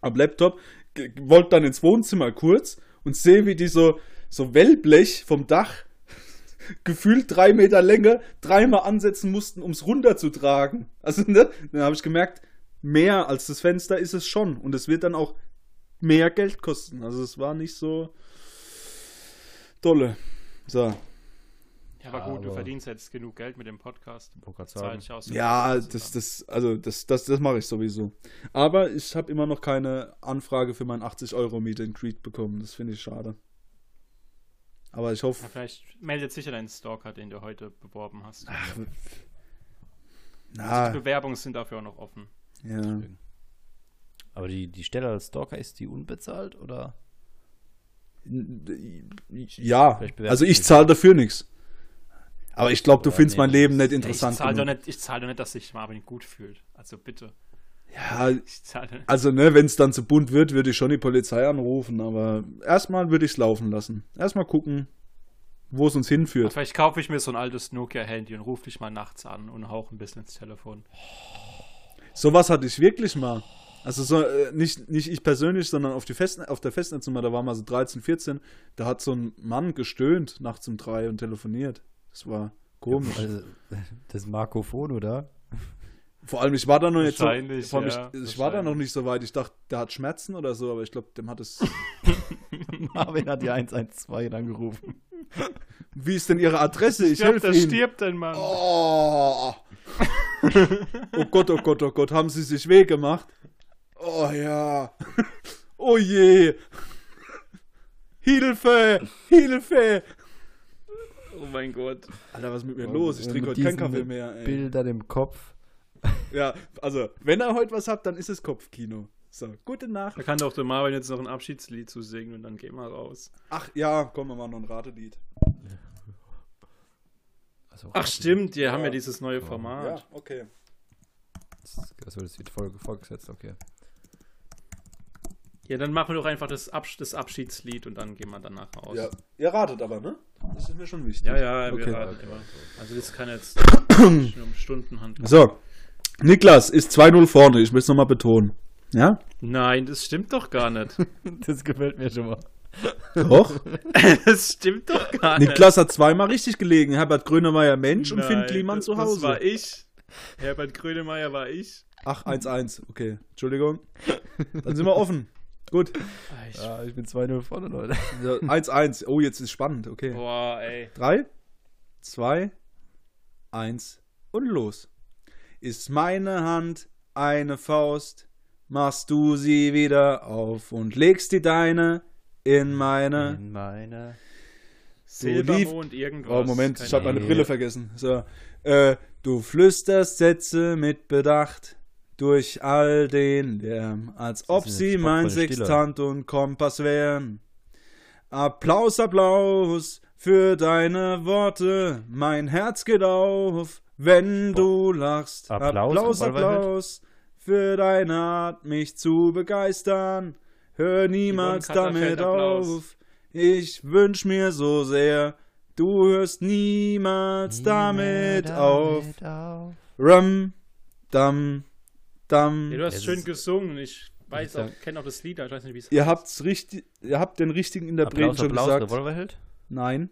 am Laptop, wollte dann ins Wohnzimmer kurz und sehe, wie die so, so Wellblech vom Dach *laughs* gefühlt drei Meter Länge dreimal ansetzen mussten, um es runterzutragen. Also, ne? Dann habe ich gemerkt, mehr als das Fenster ist es schon. Und es wird dann auch mehr Geld kosten. Also es war nicht so dolle. So. Ja, aber gut, du Aber- verdienst jetzt genug Geld mit dem Podcast. Aus. Ja, das, das, also das, das, das mache ich sowieso. Aber ich habe immer noch keine Anfrage für mein 80 Euro Meet and Greet bekommen. Das finde ich schade. Aber ich hoffe. Ja, vielleicht meldet sich ja dein Stalker, den du heute beworben hast. Die Na, Bewerbungen sind dafür auch noch offen. ja. Aber die, die Stelle als Stalker, ist die unbezahlt oder? Ja, also ich zahle dafür nichts. Aber ich glaube, du findest nee, mein Leben nicht interessant. ich zahle doch, nicht- ich zahl doch nicht, dass sich Marvin gut fühlt. Also bitte. Ja, Ich zahle. also ne, wenn es dann zu bunt wird, würde ich schon die Polizei anrufen. Aber erstmal würde ich es laufen lassen. Erstmal gucken, wo es uns hinführt. Vielleicht kaufe ich mir so ein altes Nokia-Handy und rufe dich mal nachts an und hauche ein bisschen ins Telefon. Sowas hatte ich wirklich mal. Also so, äh, nicht, nicht ich persönlich, sondern auf, die Festne auf der Festnetznummer, da war mal so 13, 14, da hat so ein Mann gestöhnt nachts um drei und telefoniert. Das war komisch. Also, das Markophon, oder? Vor allem, ich war da noch nicht so, vor allem, ja, ich, ich war da noch nicht so weit. Ich dachte, der hat Schmerzen oder so, aber ich glaube, dem hat es. *laughs* Marvin hat die 112 angerufen. Wie ist denn Ihre Adresse? Ich helfe da Ihnen. stirbt ein Mann. Oh. *laughs* Oh Gott, oh Gott, oh Gott, haben sie sich weh gemacht? Oh ja. Oh je. Hilfe, Hilfe. Oh mein Gott. Alter, was ist mit mir los? Ich Und trinke heute keinen Kaffee mehr. Ey. Bildern im Kopf. Ja, also, wenn er heute was hat, dann ist es Kopfkino. So, gute Nacht. Da kann doch der Marvin jetzt noch ein Abschiedslied zu singen und dann gehen wir raus. Ach ja, komm, wir machen noch ein Ratelied. Also, Ach stimmt, die haben ja Ja. dieses neue Ja, Format. okay. Das, das wird jetzt voll vorgesetzt, okay. Ja, dann machen wir doch einfach das, Absch das Abschiedslied und dann gehen wir danach raus. Ja, ihr ratet aber, ne? Das ist mir schon wichtig. ja, ja wir Okay. raten immer. Also das kann jetzt schon um Stunden handeln. So, Niklas ist 2-0 vorne, ich will es nochmal betonen. Ja? Nein, das stimmt doch gar nicht. *laughs* Das gefällt mir schon mal. Doch. *laughs* das stimmt doch gar nicht. Niklas hat zweimal richtig gelegen. Herbert Grönemeyer Mensch und Nein, Finn Kliman das- zu Hause. Das war ich. Herbert Grönemeyer war ich. Ach, 1-1. Okay, Entschuldigung. Dann sind wir offen. *laughs* Gut. Ah, ich- Ja, ich bin 2-0 vorne, Leute. Ja, 1-1. Oh, jetzt ist spannend. Okay. Boah, ey. 3, 2, 1 und los. Ist meine Hand eine Faust, machst du sie wieder auf und legst die deine in meine. In meine. Silbermond, irgendwas. Oh, Moment, ich habe Keine meine. Brille vergessen. So. Äh, du flüsterst Sätze mit Bedacht durch all den Lärm, als ob sie mein. Sextant und Kompass wären. Applaus, Applaus für deine Worte, mein Herz geht auf, wenn du lachst. Applaus Applaus? Applaus für deine Art, mich zu begeistern. Hör niemals damit auf. Ich wünsch mir so sehr, du hörst niemals damit auf. auf. Rum, dam, dam. Ja, du hast Es schön ist- gesungen. Ich weiß auch, kenne auch das Lied, aber ich weiß nicht, wie es Ihr heißt. habt's richtig, ihr habt den richtigen Interpreten Applaus, schon Applaus, gesagt. Revolverheld? Nein.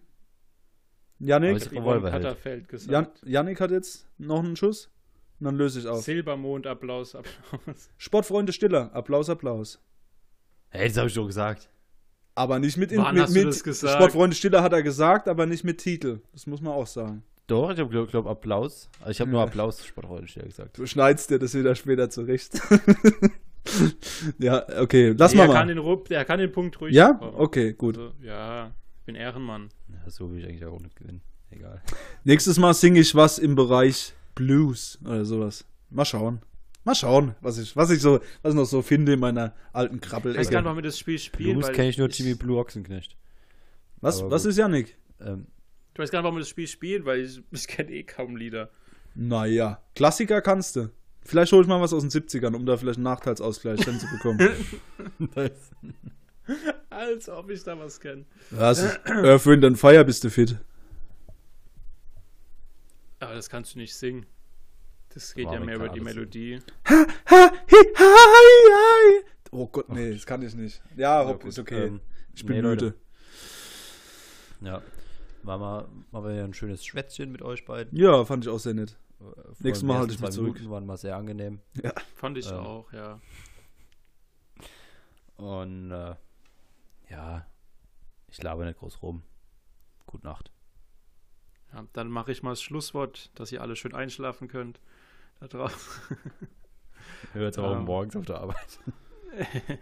Es- Yvonne Revolverheld. Katterfeld gesagt. Jan, Yannick hat jetzt noch einen Schuss. Und dann löse ich auf. Silbermond, Applaus, Applaus. *laughs* Sportfreunde Stiller. Applaus, Applaus. Hey, das habe ich schon gesagt. Aber nicht mit, Wann mit, hast du mit das gesagt? Sportfreunde Stiller hat er gesagt, aber nicht mit Titel. Das muss man auch sagen. Doch, ich habe, glaube glaub, Applaus. Also ich habe nur Ja. Applaus Sportfreunde gesagt. Du schneidest dir das wieder später zurecht. *laughs* ja, okay, lass Nee, mal er kann den, Rupp- der kann den Punkt ruhig Ja? bekommen. Okay, gut. Also, ja, ich bin Ehrenmann. Ja, so will ich eigentlich auch nicht gewinnen. Egal. Nächstes Mal singe ich was im Bereich Blues oder sowas. Mal schauen. Mal schauen, was ich, was ich so, was ich noch so finde in meiner alten Ich weiß gar nicht, warum wir das Spiel spielen. Blues kenne ich nur Jimmy Blue Ochsenknecht. Was, aber was gut. ist Yannick? Ähm, weiß gar nicht, warum wir das Spiel spielen, weil ich, *laughs* ich kenne eh kaum Lieder. Naja, Klassiker kannst du. Vielleicht hol ich mal was aus den 70ern, um da vielleicht einen Nachteilsausgleich hinzubekommen. *laughs* Als ob ich da was kenne. was? Äh, für den Feier bist du fit. Aber das kannst du nicht singen. Das geht ja Marvin mehr über die Melodie. Ha, hi, hi, hi. Oh Gott, nee, das kann ich nicht. Ja, Rob, gut, ist okay. ähm, ich bin nee, müde. Leute. ja. War mal, mal wieder ein schönes Schwätzchen mit euch beiden. Ja, fand ich auch sehr nett. Äh, vor Nächstes Mal halte ich mich zurück. Minuten waren mal sehr angenehm. Fand ich Ähm. auch, ja. Und äh, ja, ich laber nicht groß rum. Gute Nacht. ja. Dann mache ich mal das Schlusswort, dass ihr alle schön einschlafen könnt. Da draußen. *laughs* Hört aber aber morgens auf der Arbeit. *laughs*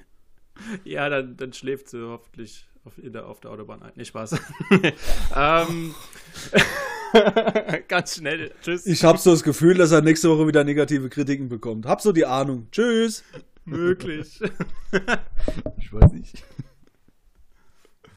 ja, dann, dann schläft sie hoffentlich auf, in der, auf der Autobahn ein. Nee, Spaß. *laughs* ähm, *laughs* ganz schnell. Tschüss. Ich habe so das Gefühl, dass er nächste Woche wieder negative Kritiken bekommt. Hab so die Ahnung. Tschüss. Möglich. Ich weiß nicht.